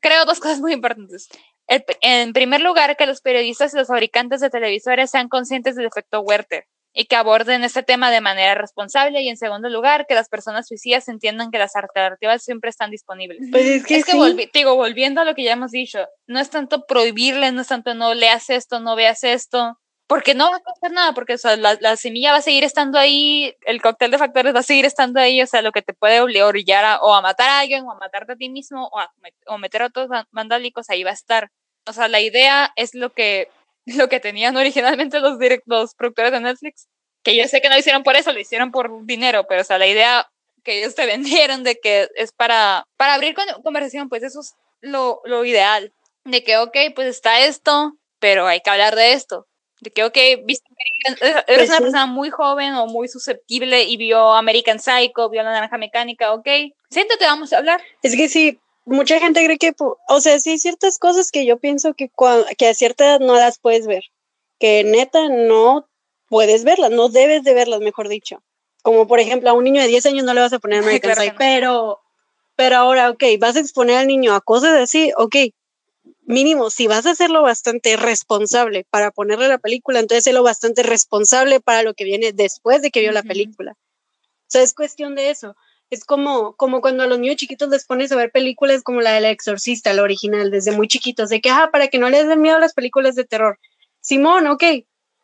creo dos cosas muy importantes. El, en primer lugar, que los periodistas y los fabricantes de televisores sean conscientes del efecto Werther y que aborden este tema de manera responsable y en segundo lugar que las personas suicidas entiendan que las alternativas siempre están disponibles. Pues es que, digo, volviendo a lo que ya hemos dicho, no es tanto prohibirle, no es tanto no leas esto, no veas esto, porque no va a pasar nada, porque o sea, la, semilla va a seguir estando ahí, el cóctel de factores va a seguir estando ahí, o sea, lo que te puede obligar a, o a matar a alguien, o a matarte a ti mismo, o a o meter a otros vandálicos, ahí va a estar. O sea, la idea es lo que lo que tenían originalmente los, los productores de Netflix, que yo sé que no lo hicieron por eso, lo hicieron por dinero, pero o sea, la idea que ellos te vendieron de que es para, para abrir conversación, pues eso es lo, lo ideal, de que, ok, pues está esto, pero hay que hablar de esto. De que, ok, viste, eres pues una persona muy joven o muy susceptible y vio American Psycho, vio La Naranja Mecánica, ok, siéntate, vamos a hablar. Es que sí, mucha gente cree que, o sea, sí ciertas cosas que yo pienso que, que a cierta edad no las puedes ver, que neta no puedes verlas, no debes de verlas, mejor dicho. Como por ejemplo, a un niño de 10 años no le vas a poner American claro pero, pero ahora, ok, vas a exponer al niño a cosas así, ok, mínimo, si vas a hacerlo bastante responsable para ponerle la película, entonces lo bastante responsable para lo que viene después de que vio la película. O sea, es cuestión de eso. Es como, como cuando a los niños chiquitos les pones a ver películas como la del exorcista, la original, desde muy chiquitos, de que, ah, para que no les den miedo las películas de terror. Simón, ok,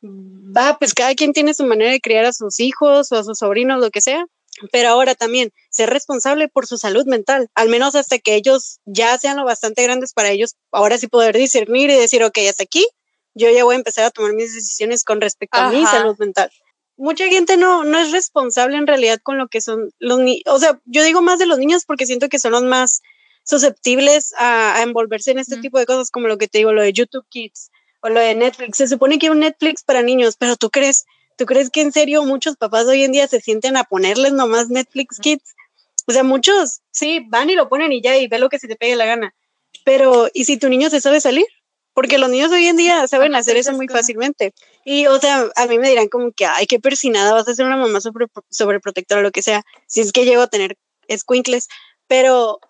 va, pues cada quien tiene su manera de criar a sus hijos o a sus sobrinos, lo que sea, pero ahora también ser responsable por su salud mental, al menos hasta que ellos ya sean lo bastante grandes para ellos, ahora sí poder discernir y decir, ok, hasta aquí, yo ya voy a empezar a tomar mis decisiones con respecto a mi salud mental. Mucha gente no, no es responsable en realidad con lo que son los niños, o sea, yo digo más de los niños porque siento que son los más susceptibles a, envolverse en este tipo de cosas como lo que te digo, lo de YouTube Kids o lo de Netflix. Se supone que hay un Netflix para niños, pero tú crees, tú crees que en serio muchos papás hoy en día se sienten a ponerles nomás Netflix Kids. O sea, muchos sí van y lo ponen y ya y ve lo que se te pegue la gana. Pero, ¿y si tu niño se sabe salir? Porque los niños hoy en día saben hacer eso muy fácilmente. Y, o sea, a mí me dirán como que, ay, qué persinada, vas a ser una mamá sobre, sobreprotectora o lo que sea, si es que llego a tener squinkles. Pero,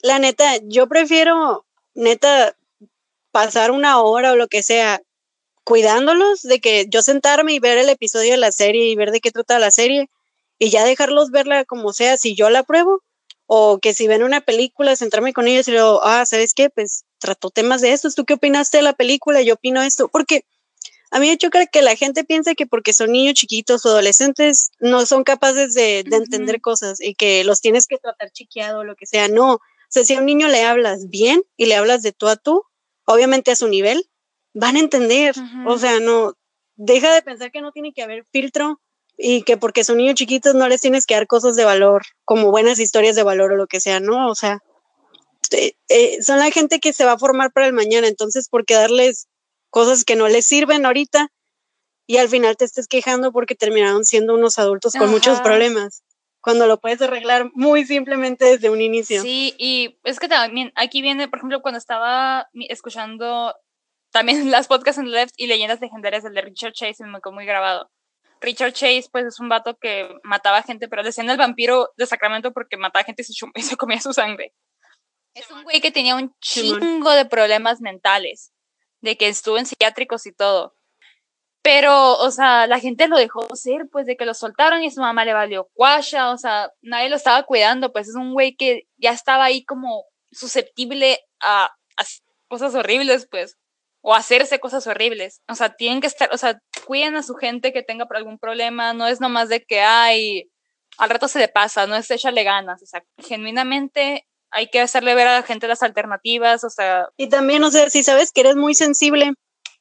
la neta, yo prefiero, neta, pasar una hora o lo que sea cuidándolos, de que yo sentarme y ver el episodio de la serie y ver de qué trata la serie y ya dejarlos verla como sea, si yo la apruebo, o que si ven una película, sentarme con ellos y luego, ah, ¿sabes qué? Pues trató temas de estos, ¿tú qué opinaste de la película? Yo opino esto, porque a mí me choca que la gente piense que porque son niños chiquitos o adolescentes no son capaces de, de entender cosas y que los tienes que tratar chiqueado o lo que sea, no. O sea, si a un niño le hablas bien y le hablas de tú a tú, obviamente a su nivel, van a entender. O sea, no, deja de pensar que no tiene que haber filtro y que porque son niños chiquitos no les tienes que dar cosas de valor, como buenas historias de valor o lo que sea, ¿no? O sea, eh, eh, son la gente que se va a formar para el mañana, entonces, ¿por qué darles cosas que no les sirven ahorita? Y al final te estés quejando porque terminaron siendo unos adultos con muchos problemas cuando lo puedes arreglar muy simplemente desde un inicio. Sí, y es que también aquí viene, por ejemplo, cuando estaba escuchando también las podcasts en Left y leyendas legendarias del de Richard Chase, me quedó muy grabado. Richard Chase, pues es un vato que mataba gente, pero decían el vampiro de Sacramento porque mataba gente y se, y se comía su sangre. Es un güey que tenía un chingo de problemas mentales, de que estuvo en psiquiátricos y todo. Pero, o sea, la gente lo dejó ser, pues, de que lo soltaron y su mamá le valió cuasha, o sea, nadie lo estaba cuidando, pues es un güey que ya estaba ahí como susceptible a, cosas horribles, pues, o hacerse cosas horribles. O sea, tienen que estar, o sea, cuiden a su gente que tenga algún problema, no es nomás de que, ay, al rato se le pasa, no es échale ganas, o sea, genuinamente hay que hacerle ver a la gente las alternativas, o sea. Y también, o sea, si sabes que eres muy sensible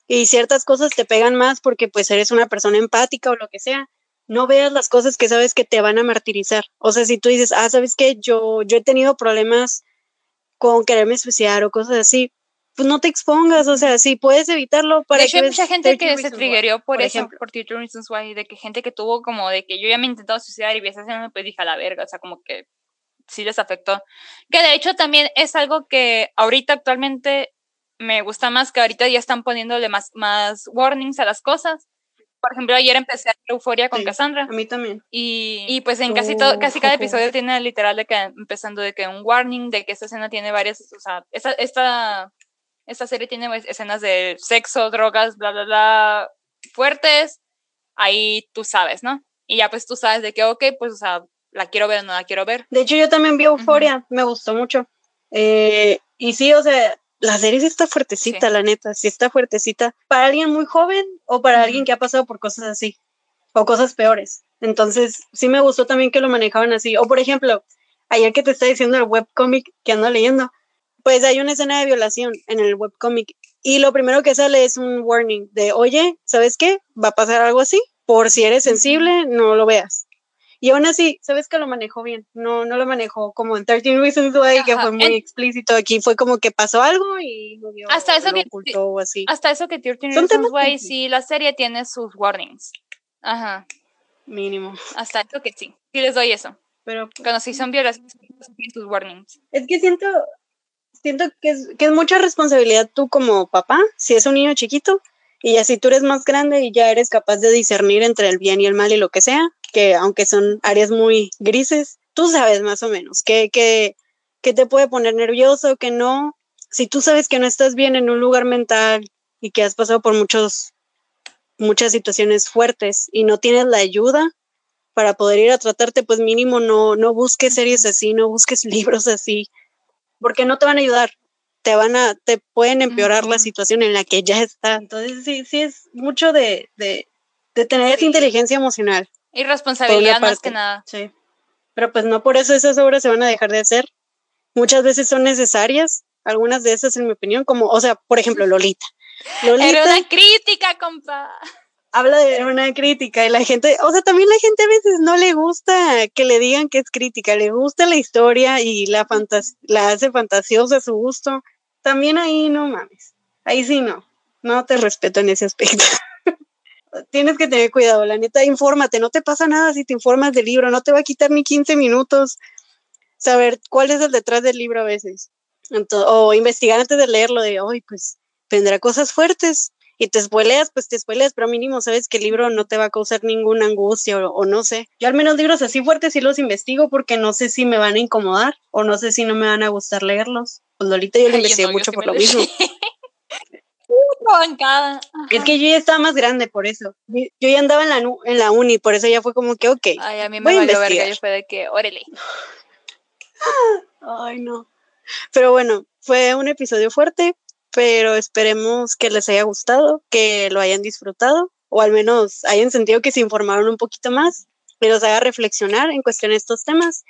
y ciertas cosas te pegan más porque pues eres una persona empática o lo que sea, no veas las cosas que sabes que te van a martirizar. O sea, si tú dices, ah, ¿sabes qué? Yo, yo he tenido problemas con quererme suicidar o cosas así, pues no te expongas, o sea, si puedes evitarlo para de hecho, hay mucha gente que se triggerió por, por, eso, ejemplo. por Twitter Reasons Why, de que gente que tuvo como de que yo ya me he intentado suicidar y vi esa pues dije a la verga, o sea, como que sí les afectó. Que de hecho también es algo que ahorita actualmente me gusta más que ahorita ya están poniéndole más, más warnings a las cosas. Por ejemplo, ayer empecé a Euforia con Cassandra. A mí también. Y, y pues en casi todo, casi cada episodio tiene literal de que empezando de que un warning, de que esta escena tiene varias, o sea, esta, esta, esta serie tiene escenas de sexo, drogas, bla, bla, bla, fuertes. Ahí tú sabes, ¿no? Y ya pues tú sabes de que, ok, pues, o sea, la quiero ver o no la quiero ver. De hecho, yo también vi Euforia, me gustó mucho. Eh, y sí, o sea, la serie sí está fuertecita, la neta, sí está fuertecita. Para alguien muy joven o para alguien que ha pasado por cosas así o cosas peores. Entonces, sí me gustó también que lo manejaban así. O por ejemplo, ayer que te está diciendo el webcomic que ando leyendo, pues hay una escena de violación en el webcomic y lo primero que sale es un warning de, oye, ¿sabes qué? Va a pasar algo así. Por si eres sensible, no lo veas. Y aún así, sabes que lo manejó bien, no, no lo manejó como en 13 Reasons Why, que fue muy explícito. Aquí fue como que pasó algo y lo vio, hasta eso que, ocultó así. Hasta eso que 13 Reasons Why, sí, la serie tiene sus warnings. Ajá. Mínimo. Hasta eso que sí. Sí les doy eso. Pero cuando sí son violaciones, sus warnings. Es que siento, siento que es, que es mucha responsabilidad tú como papá, si es un niño chiquito, y así tú eres más grande y ya eres capaz de discernir entre el bien y el mal y lo que sea, que aunque son áreas muy grises, tú sabes más o menos qué, qué, qué te puede poner nervioso, que no. Si tú sabes que no estás bien en un lugar mental y que has pasado por muchos, muchas situaciones fuertes y no tienes la ayuda para poder ir a tratarte, pues mínimo no, no busques series así, no busques libros así, porque no te van a ayudar, te van a, te pueden empeorar la situación en la que ya está. Entonces sí, sí es mucho de, de, de tener esa inteligencia emocional. Y responsabilidad más que nada. Sí. Pero pues no por eso esas obras se van a dejar de hacer. Muchas veces son necesarias, algunas de esas en mi opinión, como, o sea, por ejemplo, Lolita. Lolita Era una crítica, compa habla de una crítica y la gente, o sea, también la gente a veces no le gusta que le digan que es crítica, le gusta la historia y la, la hace fantasiosa a su gusto. También ahí no mames, ahí sí no, no te respeto en ese aspecto. Tienes que tener cuidado, la neta, infórmate, no te pasa nada si te informas del libro, no te va a quitar ni 15 minutos saber cuál es el detrás del libro a veces. o investigar antes de leerlo de, hoy pues tendrá cosas fuertes, y te spoileas, pues te spoileas, pero mínimo sabes que el libro no te va a causar ninguna angustia o, no sé. Yo al menos libros así fuertes sí los investigo porque no sé si me van a incomodar o no sé si no me van a gustar leerlos. Pues Lolita yo lo investigué mucho por lo mismo. Es que yo ya estaba más grande por eso. Yo, ya andaba en la, en la uni, por eso ya fue como que, ok. Ay, a mí me valió verga, yo fue de que, órale. Ay, no. Pero bueno, fue un episodio fuerte pero esperemos que les haya gustado, que lo hayan disfrutado o al menos hayan sentido que se informaron un poquito más y los haga reflexionar en cuestión de estos temas.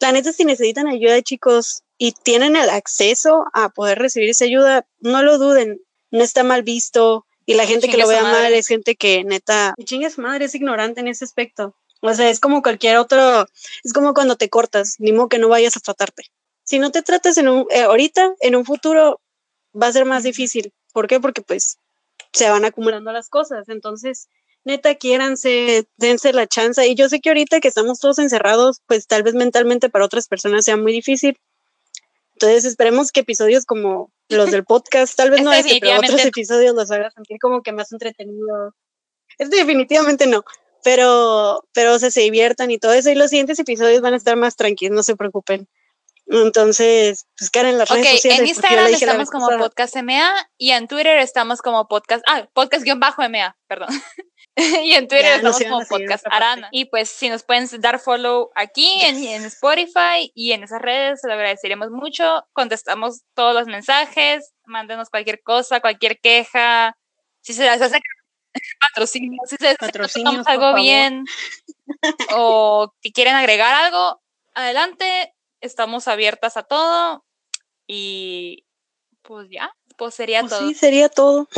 La neta, si necesitan ayuda, chicos, y tienen el acceso a poder recibir esa ayuda, no lo duden, no está mal visto y la gente que lo vea mal es gente que neta, chingas madre, es ignorante en ese aspecto. O sea, es como cualquier otro, es como cuando te cortas, ni modo que no vayas a tratarte. Si no te tratas en un, eh, ahorita, en un futuro, va a ser más difícil. ¿Por qué? Porque pues se van acumulando las cosas. Entonces, neta, quiéranse, dense la chance. Y yo sé que ahorita que estamos todos encerrados, pues tal vez mentalmente para otras personas sea muy difícil. Entonces, esperemos que episodios como los del podcast, tal vez no este, pero otros episodios los haga sentir como que más entretenido. Este definitivamente no, pero, pero se diviertan y todo eso. Y los siguientes episodios van a estar más tranquilos, no se preocupen. Entonces, pues en las redes sociales. En Instagram estamos como Podcast MA y en Twitter estamos como Podcast, ah, Podcast-MA, perdón. y en Twitter estamos como Podcast Arana. Y pues si nos pueden dar follow aquí en, en, Spotify y en esas redes, lo agradeceríamos mucho. Contestamos todos los mensajes, mándenos cualquier cosa, cualquier queja. Si se les hace patrocinio, si se les algo bien o si quieren agregar algo, adelante estamos abiertas a todo y pues ya, pues sería pues todo. Sí, sería todo.